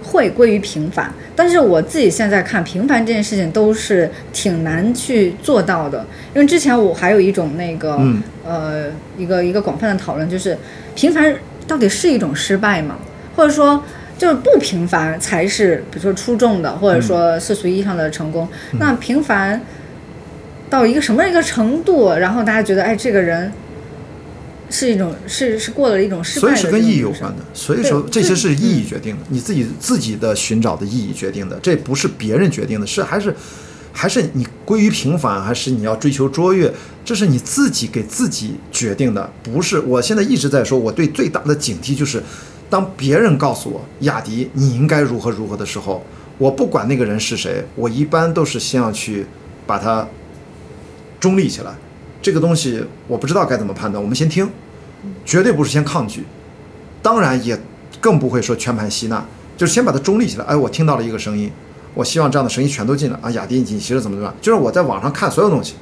会归于平凡，但是我自己现在看平凡这件事情都是挺难去做到的，因为之前我还有一种那个、嗯呃一个一个广泛的讨论，就是平凡到底是一种失败吗？或者说就是不平凡才是，比如说出众的，或者说世俗意义上的成功。那平凡到一个什么一个程度，然后大家觉得哎这个人是一种是是过了一种失败所以是跟意义有关的，所以说这些是意义决定的，你自己自己的寻找的意义决定的，这不是别人决定的，是还是还是你归于平凡，还是你要追求卓越，这是你自己给自己决定的，不是。我现在一直在说，我对最大的警惕就是，当别人告诉我雅迪你应该如何如何的时候，我不管那个人是谁，我一般都是先要去把它中立起来。这个东西我不知道该怎么判断，我们先听，绝对不是先抗拒，当然也更不会说全盘吸纳，就是先把它中立起来。哎，我听到了一个声音，我希望这样的声音全都进来啊。雅迪，你其实怎么怎么样？就是我在网上看所有东西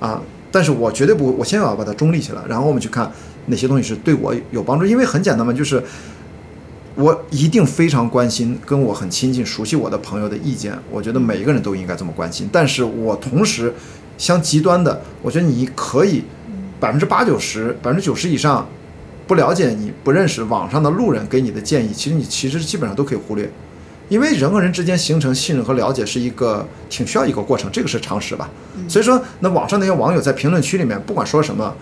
啊，但是我绝对不，我先要把它中立起来，然后我们去看哪些东西是对我有帮助，因为很简单嘛，就是。我一定非常关心跟我很亲近、熟悉我的朋友的意见，我觉得每一个人都应该这么关心。但是我同时相极端的，我觉得你可以百分之八九十、百分之九十以上不了解你、不认识网上的路人给你的建议，其实你其实基本上都可以忽略，因为人和人之间形成信任和了解是一个挺需要一个过程，这个是常识吧。所以说，那网上那些网友在评论区里面不管说什么。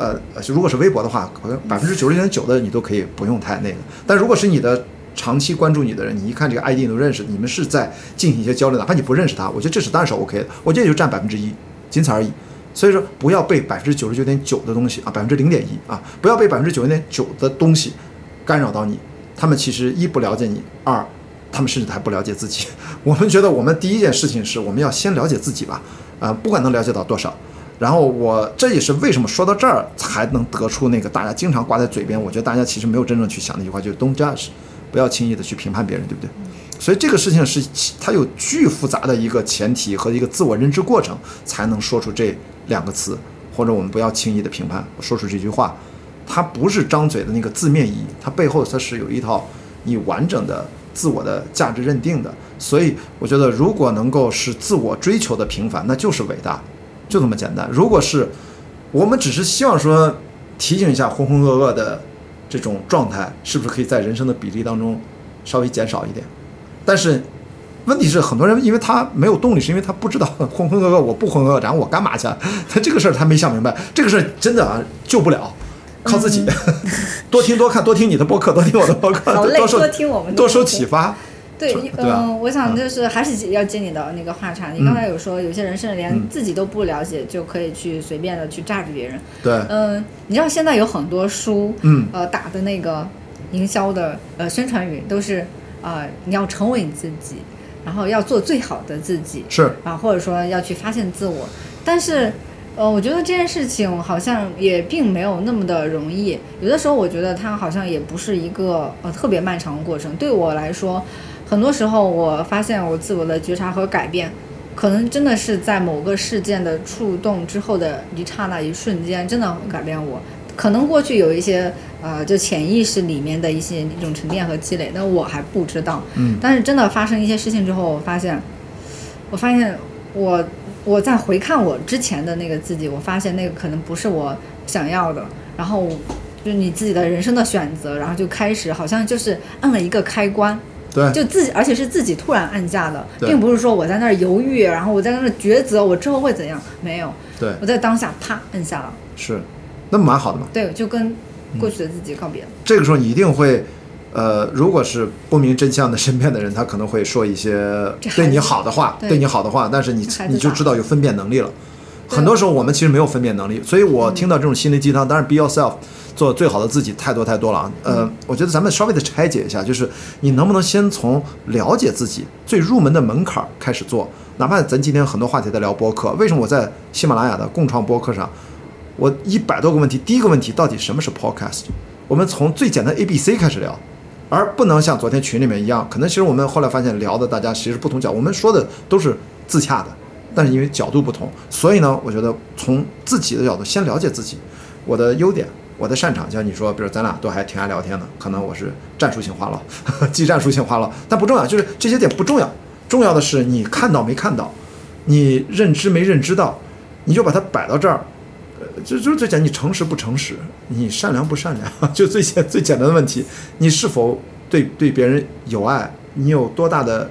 呃，如果是微博的话，可能百分之九十九点九的你都可以不用太那个。但如果是你的长期关注你的人，你一看这个 ID 你都认识，你们是在进行一些交流，哪怕你不认识他，我觉得这是当然是 OK 的。我觉得也就占百分之一，仅此而已。所以说，不要被百分之九十九点九的东西啊，百分之零点一啊，不要被百分之九十九点九的东西干扰到你。他们其实一不了解你，二他们甚至还不了解自己。(laughs) 我们觉得我们第一件事情是我们要先了解自己吧，啊，不管能了解到多少。然后我这也是为什么说到这儿才能得出那个大家经常挂在嘴边，我觉得大家其实没有真正去想那句话，就是 “Don't judge”，不要轻易的去评判别人，对不对？所以这个事情是它有巨复杂的一个前提和一个自我认知过程，才能说出这两个词，或者我们不要轻易的评判，说出这句话，它不是张嘴的那个字面意义，它背后它是有一套你完整的自我的价值认定的。所以我觉得，如果能够是自我追求的平凡，那就是伟大。就这么简单。如果是我们只是希望说提醒一下浑浑噩噩的这种状态，是不是可以在人生的比例当中稍微减少一点？但是问题是，很多人因为他没有动力，是因为他不知道 (laughs) 浑浑噩噩，我不浑噩，然后我干嘛去？他这个事儿他没想明白，这个事儿真的啊救不了，靠自己。(laughs) 多听多看，多听你的播客，多听我的播客，多受多听我们多受启发。对，嗯，我想就是还是要接你的那个话茬。你刚才有说，有些人甚至连自己都不了解，就可以去随便的去榨取别人。对，嗯，你知道现在有很多书，嗯呃，打的那个营销的呃宣传语都是呃你要成为你自己，然后要做最好的自己，是啊，或者说要去发现自我。但是，呃，我觉得这件事情好像也并没有那么的容易。有的时候，我觉得它好像也不是一个呃特别漫长的过程。对我来说，很多时候我发现我自我的觉察和改变，可能真的是在某个事件的触动之后的一刹那、一瞬间，真的改变我。可能过去有一些呃，就潜意识里面的一些一种沉淀和积累，那我还不知道。嗯但是真的发生一些事情之后，我发现，我发现我我在回看我之前的那个自己，我发现那个可能不是我想要的，然后就是你自己的人生的选择，然后就开始好像就是按了一个开关，对，就自己，而且是自己突然按下的，并不是说我在那儿犹豫，然后我在那儿抉择我之后会怎样，没有，对，我在当下啪按下了，是，那蛮好的嘛。对，就跟过去的自己告别了。这个时候你一定会，呃，如果是不明真相的身边的人，他可能会说一些对你好的话，对对你好的话，但是你你就知道有分辨能力了。对很多时候我们其实没有分辨能力，所以我听到这种心灵鸡汤，当然 be yourself，做最好的自己，太多太多了啊。呃，我觉得咱们稍微的拆解一下，就是你能不能先从了解自己最入门的门槛儿开始做，哪怕咱今天很多话题在聊播客，为什么我在喜马拉雅的共创播客上，我一百多个问题，第一个问题到底什么是 podcast？我们从最简单 A B C 开始聊，而不能像昨天群里面一样，可能其实我们后来发现聊的大家其实不同角，我们说的都是自洽的，但是因为角度不同，所以呢，我觉得从自己的角度先了解自己，我的优点。我的擅长，像你说，比如咱俩都还挺爱聊天的，可能我是战术性话唠，技战术性话唠，但不重要，就是这些点不重要，重要的是你看到没看到，你认知没认知到，你就把它摆到这儿，呃，就就是最简，你诚实不诚实，你善良不善良，就最简最简单的问题，你是否对对别人有爱，你有多大的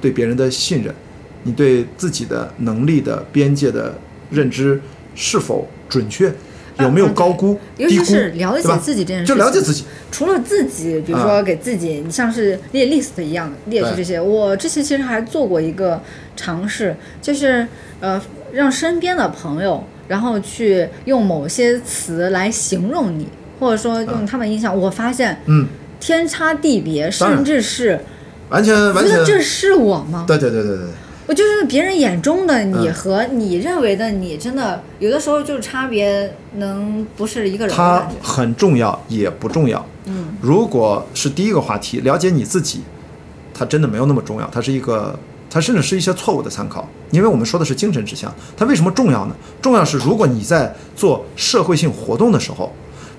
对别人的信任，你对自己的能力的边界的认知是否准确，有没有高估、尤低估，其是了解自己这件事就情，了解自己，除了自己，比如啊说给自己，你像是列 list 一样列出这些。我之前其实还做过一个尝试，就是呃，让身边的朋友，然后去用某些词来形容你，或者说用他们印象。我发现嗯，天差地别，甚至是完全觉完全得，这是我吗？对对对对对对。我就是别人眼中的你嗯和你认为的你，真的有的时候就是差别能不是一个人的它。很重要，也不重要。嗯，如果是第一个话题，了解你自己，它真的没有那么重要，它是一个，它甚至是一些错误的参考，因为我们说的是精神指向，它为什么重要呢？重要是如果你在做社会性活动的时候。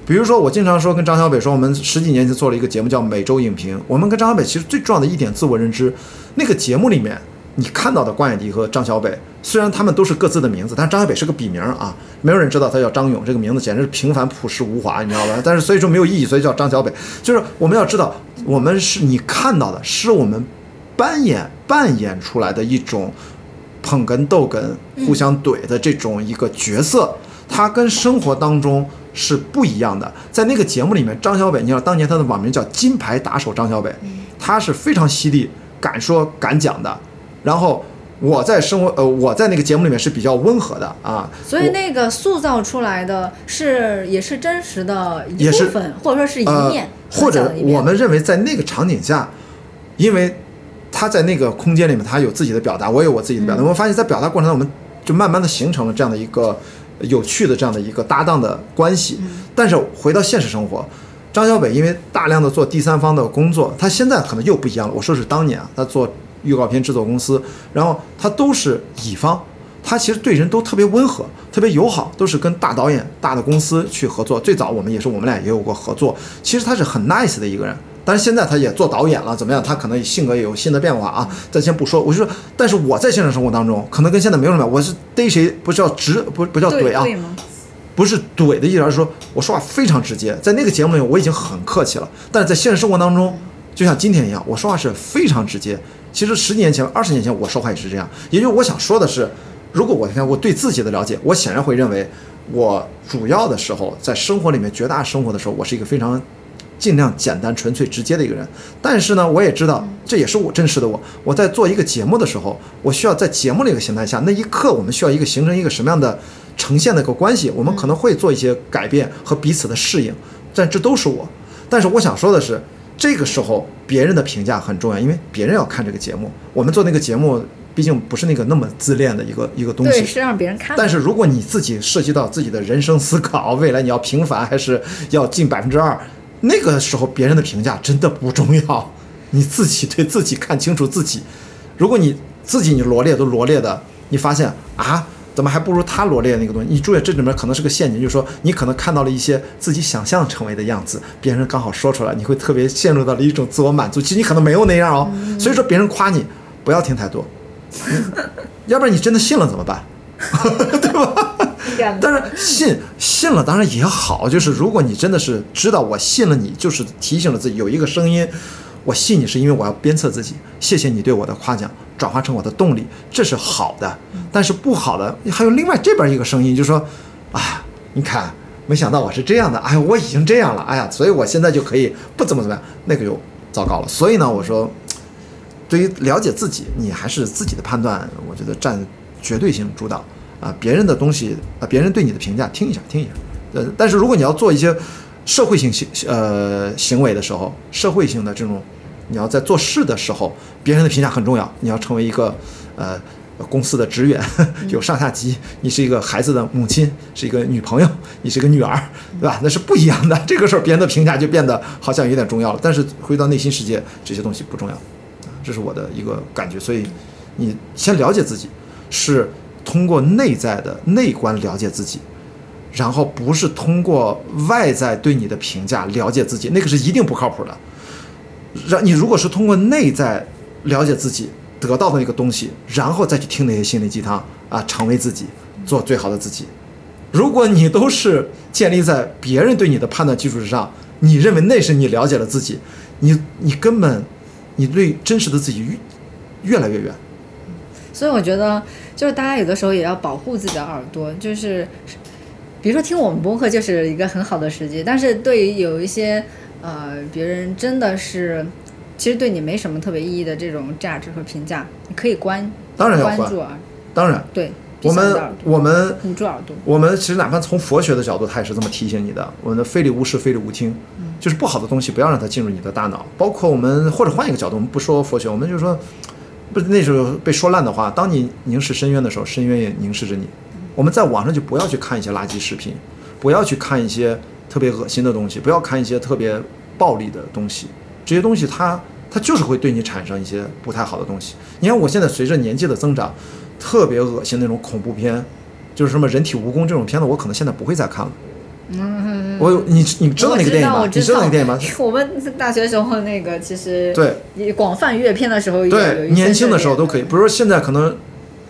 比如说，我经常说跟张小北说，我们十几年前做了一个节目叫《每周影评》。我们跟张小北其实最重要的一点自我认知，那个节目里面你看到的关雅迪和张小北，虽然他们都是各自的名字，但是张小北是个笔名啊，没有人知道他叫张勇，这个名字简直是平凡朴实无华，你知道吧？但是所以说没有意义，所以叫张小北。就是我们要知道，我们是你看到的，是我们扮演扮演出来的一种捧哏逗哏、互相怼的这种一个角色，他跟生活当中是不一样的。在那个节目里面，张小北，你知道当年他的网名叫“金牌打手张小北”，他是非常犀利、敢说敢讲的。然后我在生活呃，我在那个节目里面是比较温和的啊，所以那个塑造出来的是也是真实的一部分，或者说是一呃面，，或者我们认为在那个场景下，因为他在那个空间里面，他有自己的表达，我有我自己的表达。我们发现，在表达过程中，我们就慢慢的形成了这样的一个有趣的这样的一个搭档的关系。但是回到现实生活，张小北因为大量的做第三方的工作，他现在可能又不一样了。我说是当年啊，他做预告片制作公司，然后他都是乙方。他其实对人都特别温和，特别友好，都是跟大导演、大的公司去合作。最早我们也是我们俩也有过合作。其实他是很 nice 的一个人，但是现在他也做导演了，怎么样？他可能性格也有新的变化啊。咱先不说，我就说，但是我在现实生活当中，可能跟现在没有什么。我是逮谁不是叫直，不不叫怼啊，不是怼的意思，而是说我说话非常直接。在那个节目里，我已经很客气了，但是在现实生活当中，就像今天一样，我说话是非常直接。其实十几年前、二十年前，我说话也是这样。也就是我想说的是，如果我看我对自己的了解，我显然会认为，我主要的时候在生活里面，绝大生活的时候，我是一个非常尽量简单、纯粹、直接的一个人。但是呢，我也知道这也是我真实的我。我在做一个节目的时候，我需要在节目的一个形态下，那一刻我们需要一个形成一个什么样的呈现的一个关系，我们可能会做一些改变和彼此的适应，但这都是我。但是我想说的是，这个时候别人的评价很重要，因为别人要看这个节目。我们做那个节目，毕竟不是那个那么自恋的一个一个东对，西。是让别人看。但是如果你自己涉及到自己的人生思考，未来你要平凡还是要进百分之二，那个时候别人的评价真的不重要，你自己对自己看清楚自己。如果你自己你罗列都罗列的，你发现啊，怎么还不如他罗列的那个东西？你注意，这里面可能是个陷阱，就是说你可能看到了一些自己想象成为的样子，别人刚好说出来，你会特别陷入到了一种自我满足。其实你可能没有那样哦，所以说别人夸你不要听太多，(laughs) 要不然你真的信了怎么办？(laughs) 对吧？但是信信了当然也好，就是如果你真的是知道我信了你，就是提醒了自己有一个声音，我信你是因为我要鞭策自己，谢谢你对我的夸奖，转化成我的动力，这是好的。但是不好的还有另外这边一个声音，就说，啊，你看，没想到我是这样的，哎呀，我已经这样了，哎呀，所以我现在就可以不怎么怎么样，那个就糟糕了。所以呢，我说，对于了解自己，你还是自己的判断，我觉得占绝对性主导啊。别人的东西啊，别人对你的评价听一下，听一下。呃，但是如果你要做一些社会性行呃行为的时候，社会性的这种，你要在做事的时候，别人的评价很重要。你要成为一个呃公司的职员，(laughs) 有上下级，你是一个孩子的母亲，是一个女朋友，你是一个女儿，对吧？那是不一样的。这个时候别人的评价就变得好像有点重要了。但是回到内心世界，这些东西不重要。这是我的一个感觉。所以，你先了解自己，是通过内在的内观了解自己，然后不是通过外在对你的评价了解自己，那个是一定不靠谱的。让你如果是通过内在了解自己得到的那个东西，然后再去听那些心灵鸡汤啊，成为自己，做最好的自己。如果你都是建立在别人对你的判断基础之上，你认为那是你了解了自己，你你根本你对真实的自己越越来越远。所以我觉得，就是大家有的时候也要保护自己的耳朵，就是比如说听我们播客就是一个很好的时机，但是对于有一些呃别人真的是其实对你没什么特别意义的这种价值和评价，你可以关当然要关关注啊，当然，对，我们我们捂住耳朵，我们其实哪怕从佛学的角度，他也是这么提醒你的：我们的非礼勿视，非礼勿听，就是不好的东西不要让它进入你的大脑。包括我们或者换一个角度，我们不说佛学，我们就说，不是那时候被说烂的话，当你凝视深渊的时候，深渊也凝视着你。我们在网上就不要去看一些垃圾视频，不要去看一些特别恶心的东西，不要看一些特别暴力的东西，这些东西它它就是会对你产生一些不太好的东西。你看我现在随着年纪的增长，特别恶心那种恐怖片，就是什么人体蜈蚣这种片子，我可能现在不会再看了。嗯，我有你你知道那个电影吗？我你知道那个电影吗？我们大学时候那个其实对广泛阅片的时候对，年轻的时候都可以。这比如说现在可能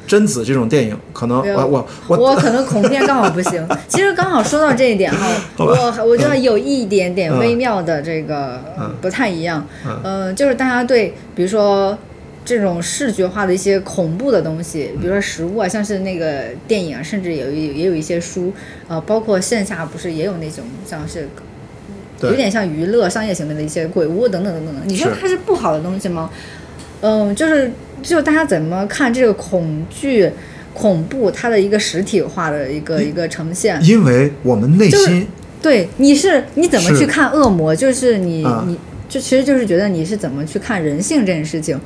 贞子这种电影，可能我我我我可能恐怖片刚好不行。(laughs) 其实刚好说到这一点哈，我我觉得有一点点嗯微妙的这个嗯不太一样。嗯呃，就是大家对比如说这种视觉化的一些恐怖的东西，比如说食物啊，像是那个电影啊，甚至有也有一些书，呃，包括线下不是也有那种像是。有点像娱乐商业行为的一些鬼屋等等等等等，你说它是不好的东西吗？嗯，就是就大家怎么看这个恐惧、恐怖它的一个实体化的一个一个呈现？因为我们内就是心对，你是你怎么去看恶魔？就是你、啊你就其实就是觉得你是怎么去看人性这件事情？嗯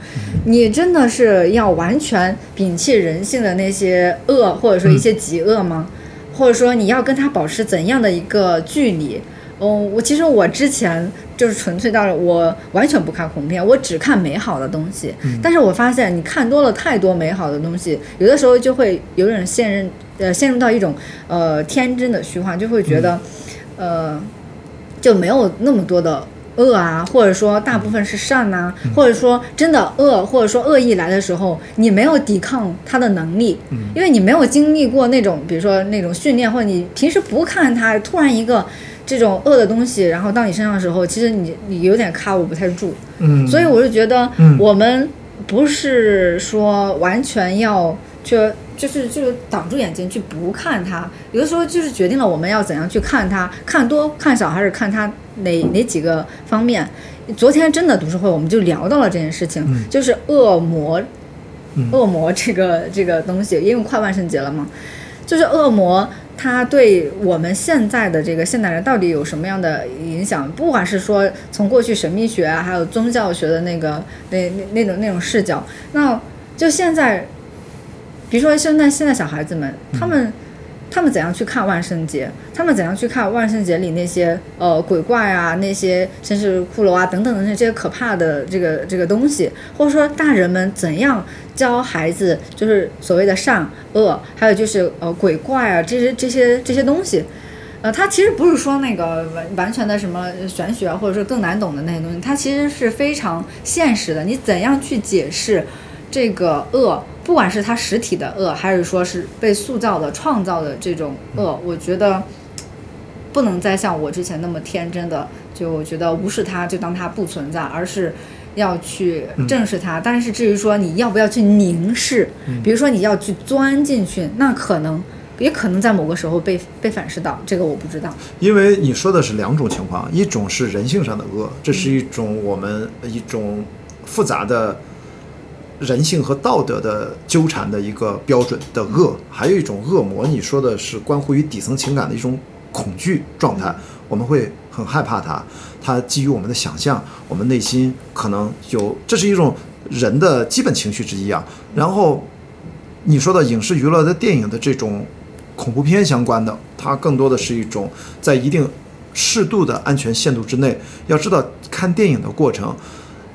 你真的是要完全摒弃人性的那些恶，或者说一些极恶吗？或者说你要跟他保持怎样的一个距离？嗯，我其实我之前就是纯粹到了我完全不看恐怖片，我只看美好的东西。但是我发现你看多了太多美好的东西，有的时候就会有点陷入呃陷入到一种呃天真的虚幻，就会觉得、呃就没有那么多的。恶啊，或者说大部分是善呐、或者说真的恶，或者说恶意来的时候，你没有抵抗它的能力，因为你没有经历过那种，比如说那种训练，或者你平时不看它，突然一个这种恶的东西，然后到你身上的时候，其实你你有点卡我不太住，嗯，所以我就觉得嗯我们不是说完全要去。就是就是挡住眼睛去不看它，有的时候就是决定了我们要怎样去看它，看多看少还是看它哪哪几个方面。昨天真的读书会我们就聊到了这件事情，嗯就是恶魔，嗯恶魔这个这个东西，因为快万圣节了嘛，就是恶魔。它对我们现在的这个现代人到底有什么样的影响？不管是说从过去神秘学啊，还有宗教学的那个那那那种那种视角，那就现在，比如说现在现在小孩子们，他们、他们怎样去看万圣节？他们怎样去看万圣节里那些呃鬼怪啊，那些甚至骷髅啊等等的那些可怕的这个这个东西，或者说大人们怎样教孩子，就是所谓的善恶，还有就是呃鬼怪啊这些这些这些东西。呃，它其实不是说那个完完全的什么玄学啊，或者说更难懂的那些东西，它其实是非常现实的。你怎样去解释这个恶，不管是它实体的恶，还是说是被塑造的、创造的这种恶，我觉得不能再像我之前那么天真的，就觉得无视它就当它不存在，而是要去正视它。但是至于说你要不要去凝视，比如说你要去钻进去，那可能。也可能在某个时候被被反噬到，这个我不知道。因为你说的是两种情况，一种是人性上的恶，这是一种我们一种复杂的人性和道德的纠缠的一个标准的恶；还有一种恶魔，你说的是关乎于底层情感的一种恐惧状态，我们会很害怕它，它基于我们的想象，我们内心可能有，这是一种人的基本情绪之一啊。然后你说的影视娱乐的电影的这种。恐怖片相关的，它更多的是一种在一定适度的安全限度之内。要知道，看电影的过程，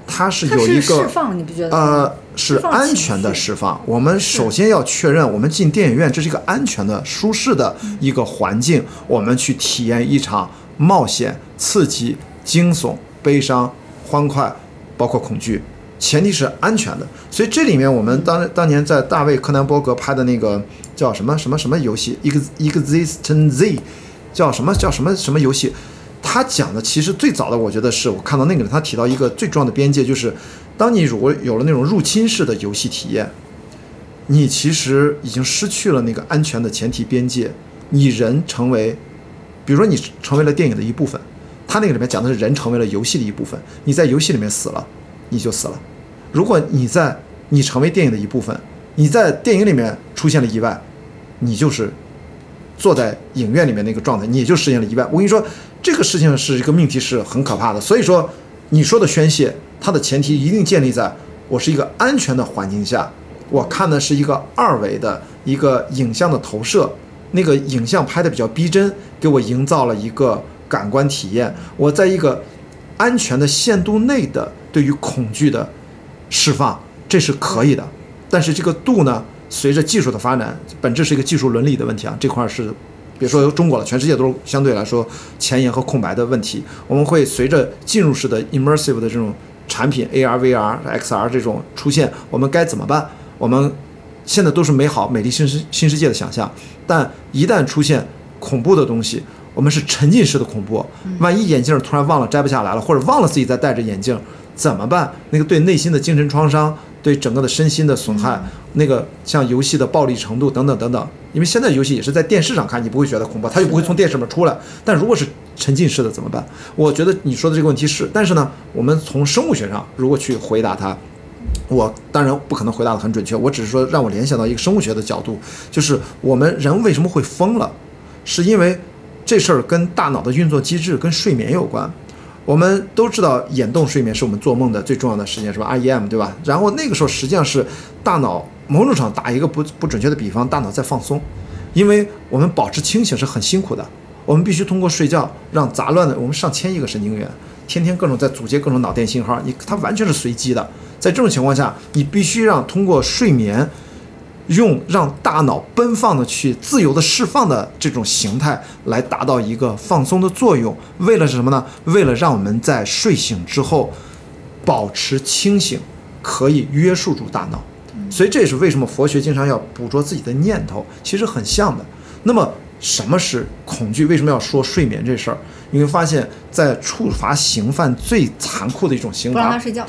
它是有一个释放，你不觉得？呃，是安全的释放。我们首先要确认，我们进电影院这是一个安全的、舒适的一个环境，我们去体验一场冒险、刺激、惊悚、悲伤、欢快，包括恐惧。前提是安全的，所以这里面我们当当年在大卫柯南伯格拍的那个叫什么什么什么游戏，ex existence Z，叫什么叫什么什么游戏，他讲的其实最早的，我觉得是我看到那个人他提到一个最重要的边界，就是当你如果有了那种入侵式的游戏体验，你其实已经失去了那个安全的前提边界，你人成为，比如说你成为了。电影的一部分，他那个里面讲的是人成为了。游戏的一部分，你在游戏里面死了，你就死了。如果你在你成为电影的一部分，你在电影里面出现了。意外，你就是坐在影院里面那个状态，你也就实现了。意外。我跟你说，这个事情是一个命题，是很可怕的。所以说，你说的宣泄，它的前提一定建立在我是一个安全的环境下，我看的是一个二维的一个影像的投射，那个影像拍的比较逼真，给我营造了一个感官体验。我在一个安全的限度内的对于恐惧的释放，这是可以的。但是这个度呢，随着技术的发展，本质是一个技术伦理的问题啊，这块儿是别说中国了，全世界都是相对来说前沿和空白的问题。我们会随着进入式的 immersive 的这种产品 AR、VR、XR 这种出现，我们该怎么办？我们现在都是美好、美丽新世新世界的想象，但一旦出现恐怖的东西，我们是沉浸式的恐怖。万一眼镜突然忘了摘不下来了，或者忘了自己在戴着眼镜，怎么办？那个对内心的精神创伤，对整个的身心的损害，那个像游戏的暴力程度等等等等。因为现在游戏也是在电视上看，你不会觉得恐怖，它又不会从电视里面出来。但如果是沉浸式的怎么办？我觉得你说的这个问题是，但是呢，我们从生物学上如果去回答它。我当然不可能回答的很准确，我只是说让我联想到一个生物学的角度，就是我们人为什么会疯了，是因为这事儿跟大脑的运作机制跟睡眠有关。我们都知道眼动睡眠是我们做梦的最重要的时间，是吧？REM 对吧？然后那个时候实际上是大脑某种上打一个不不准确的比方，大脑在放松，因为我们保持清醒是很辛苦的，我们必须通过睡觉让杂乱的我们上千亿个神经元，天天各种在组接各种脑电信号，你它完全是随机的。在这种情况下，你必须让通过睡眠，用让大脑奔放的去自由的释放的这种形态来达到一个放松的作用。为了是什么呢？为了让我们在睡醒之后保持清醒，可以约束住大脑。所以这也是为什么佛学经常要捕捉自己的念头，其实很像的。那么什么是恐惧？为什么要说睡眠这事儿？你会发现在处罚刑犯最残酷的一种刑罚不让他，睡觉。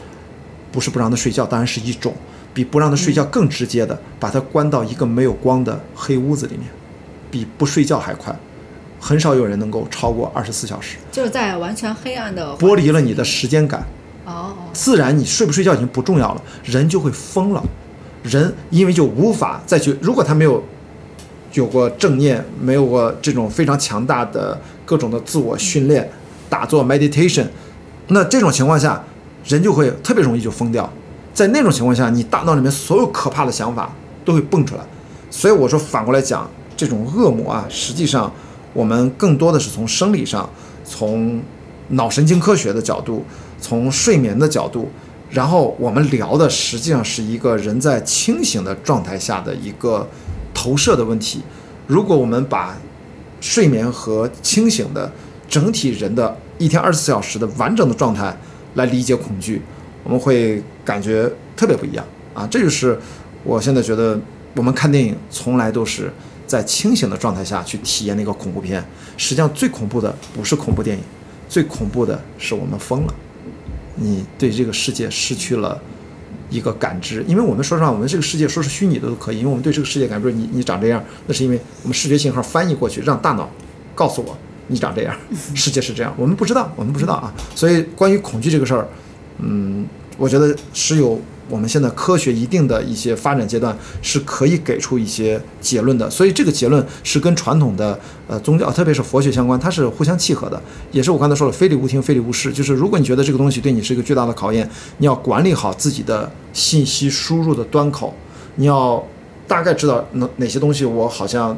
不是不让他睡觉，当然是一种比不让他睡觉更直接的，把他关到一个没有光的黑屋子里面，比不睡觉还快。很少有人能够超过二十四小时，就是在完全黑暗的剥离了你的时间感，哦，自然你睡不睡觉已经不重要了，人就会疯了。人因为就无法再去，如果他没有有过正念，没有过这种非常强大的各种的自我训练、打坐 meditation，那这种情况下，人就会特别容易就疯掉。在那种情况下，你大脑里面所有可怕的想法都会蹦出来。所以我说反过来讲，这种恶魔啊，实际上我们更多的是从生理上，从脑神经科学的角度，从睡眠的角度，然后我们聊的实际上是一个人在清醒的状态下的一个投射的问题。如果我们把睡眠和清醒的整体人的一天二十四小时的完整的状态来理解恐惧，我们会感觉特别不一样啊！这就是我现在觉得我们看电影从来都是在清醒的状态下去体验那个恐怖片。实际上最恐怖的不是恐怖电影，最恐怖的是我们疯了。你对这个世界失去了一个感知，因为我们说实话，我们这个世界说是虚拟的都可以，因为我们对这个世界感知，你你长这样，那是因为我们视觉信号翻译过去，让大脑告诉我你长这样，世界是这样，我们不知道，我们不知道啊。所以关于恐惧这个事儿，嗯，我觉得是有我们现在科学一定的一些发展阶段是可以给出一些结论的，所以这个结论是跟传统的呃宗教，特别是佛学相关，它是互相契合的。也是我刚才说了，非礼勿听，非礼勿视，就是如果你觉得这个东西对你是一个巨大的考验，你要管理好自己的信息输入的端口，你要大概知道哪哪些东西我好像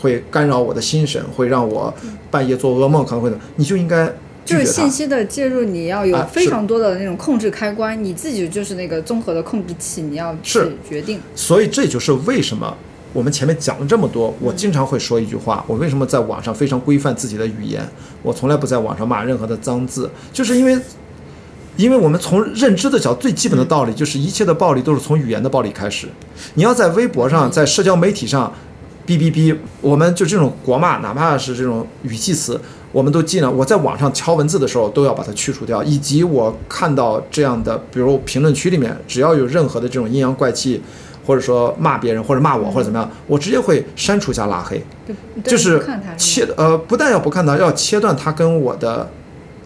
会干扰我的心神，会让我半夜做噩梦，可能会的，你就应该就是信。息的介入，你要有啊非常多的那种控制开关，你自己就是那个综合的控制器，你要去决定。所以这就是为什么我们前面讲了这么多，我经常会说一句话：我为什么在网上非常规范自己的语言？我从来不在网上骂任何的脏字，就是因为，因为我们从认知的角度，最基本的道理就是一切的暴力都是从语言的暴力开始。你要在微博上，在社交媒体上。哔哔哔，我们就这种国骂，哪怕是这种语气词，我们都尽量。我在网上敲文字的时候，都要把它去除掉。以及我看到这样的，比如评论区里面，只要有任何的这种阴阳怪气，或者说骂别人或者骂我或者怎么样，我直接会删除加拉黑。就是切呃，不但要不看他，要切断他跟我的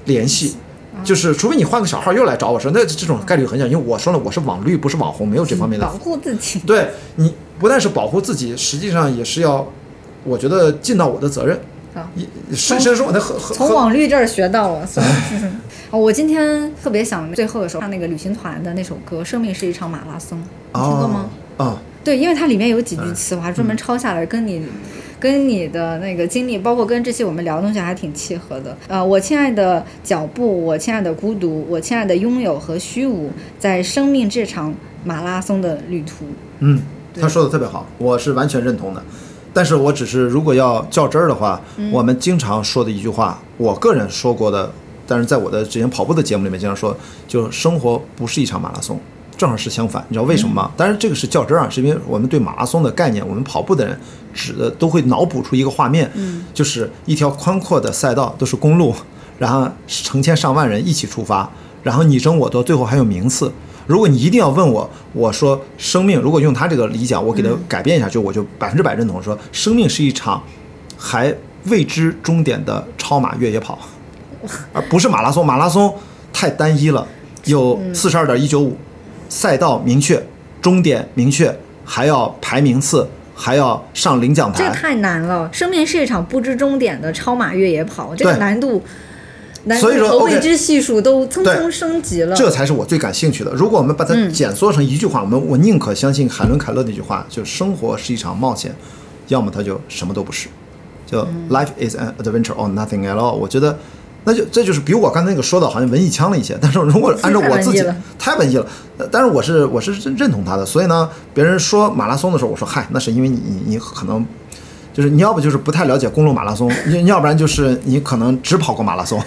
联系。就是，除非你换个小号又来找我说，那这种概率很小，因为我说了我是网绿，不是网红，没有这方面的保护自己。对你不但是保护自己，实际上也是要，我觉得尽到我的责任。好也深深说我的从网绿这儿学到了，所以 (laughs) 哦，我今天特别想最后的时候唱那个旅行团的那首歌《生命是一场马拉松》，你听过吗？啊、对，因为它里面有几句嗯词，我还专门抄下来，跟你。跟你的那个经历，包括跟这些我们聊的东西还挺契合的。呃，我亲爱的脚步，我亲爱的孤独，我亲爱的拥有和虚无，在生命这场马拉松的旅途。嗯，他说的特别好，我是完全认同的。但是我只是如果要较真儿的话，嗯我们经常说的一句话，我个人说过的，但是在我的之前跑步的节目里面经常说，就生活不是一场马拉松。正好是相反，你知道为什么嗯吗？当然这个是较真儿啊，是因为我们对马拉松的概念，我们跑步的人指的都会脑补出一个画面，嗯就是一条宽阔的赛道，都是公路，然后成千上万人一起出发，然后你争我夺，最后还有名次。如果你一定要问我，我说生命，如果用他这个理讲，我给他改变一下，就我就百分之百认同说，生命是一场还未知终点的超马越野跑，而不是马拉松。马拉松太单一了，有四十二点一九五，赛道明确，终点明确，还要排名次，还要上领奖台。这太难了。生命是一场不知终点的超马越野跑，这个难度。难所以说未知系数都蹭对蹭升级了。这才是我最感兴趣的。如果我们把它嗯简缩成一句话，我们我宁可相信海伦凯勒那句话，就生活是一场冒险，要么它就什么都不是。就嗯 life is an adventure or nothing at all。我觉得，那就这就是比我刚才那个说的好像文艺腔了一些。但是如果 (laughs) 按照我自己太文艺了但是我是我是认认同他的。所以呢，别人说马拉松的时候，我说嗨，那是因为你你你可能。就是你要不就是不太了解公路马拉松，你要不然就是你可能只跑过马拉松。(laughs)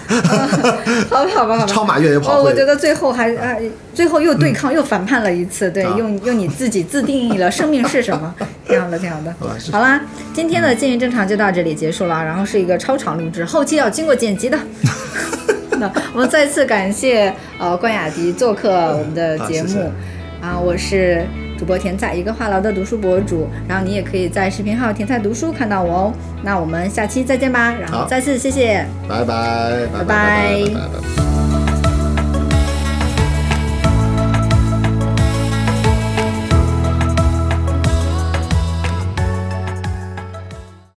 (laughs) 好吧，好吧，好吧。超马越野跑哦，我觉得最后还啊，最后又对抗、又反叛了一次，对，啊用用你自己自定义了生命是什么，(laughs) 挺好的，挺好的。好啦，今天的建议正常就到这里结束了，然后是一个超长录制，后期要经过剪辑的。那我们再次感谢呃关雅迪做客我们的节目啊，我是主播甜菜，一个话痨的读书博主，然后你也可以在视频号甜菜读书看到我哦。那我们下期再见吧，然后再次谢谢。拜拜，拜拜拜拜拜拜拜。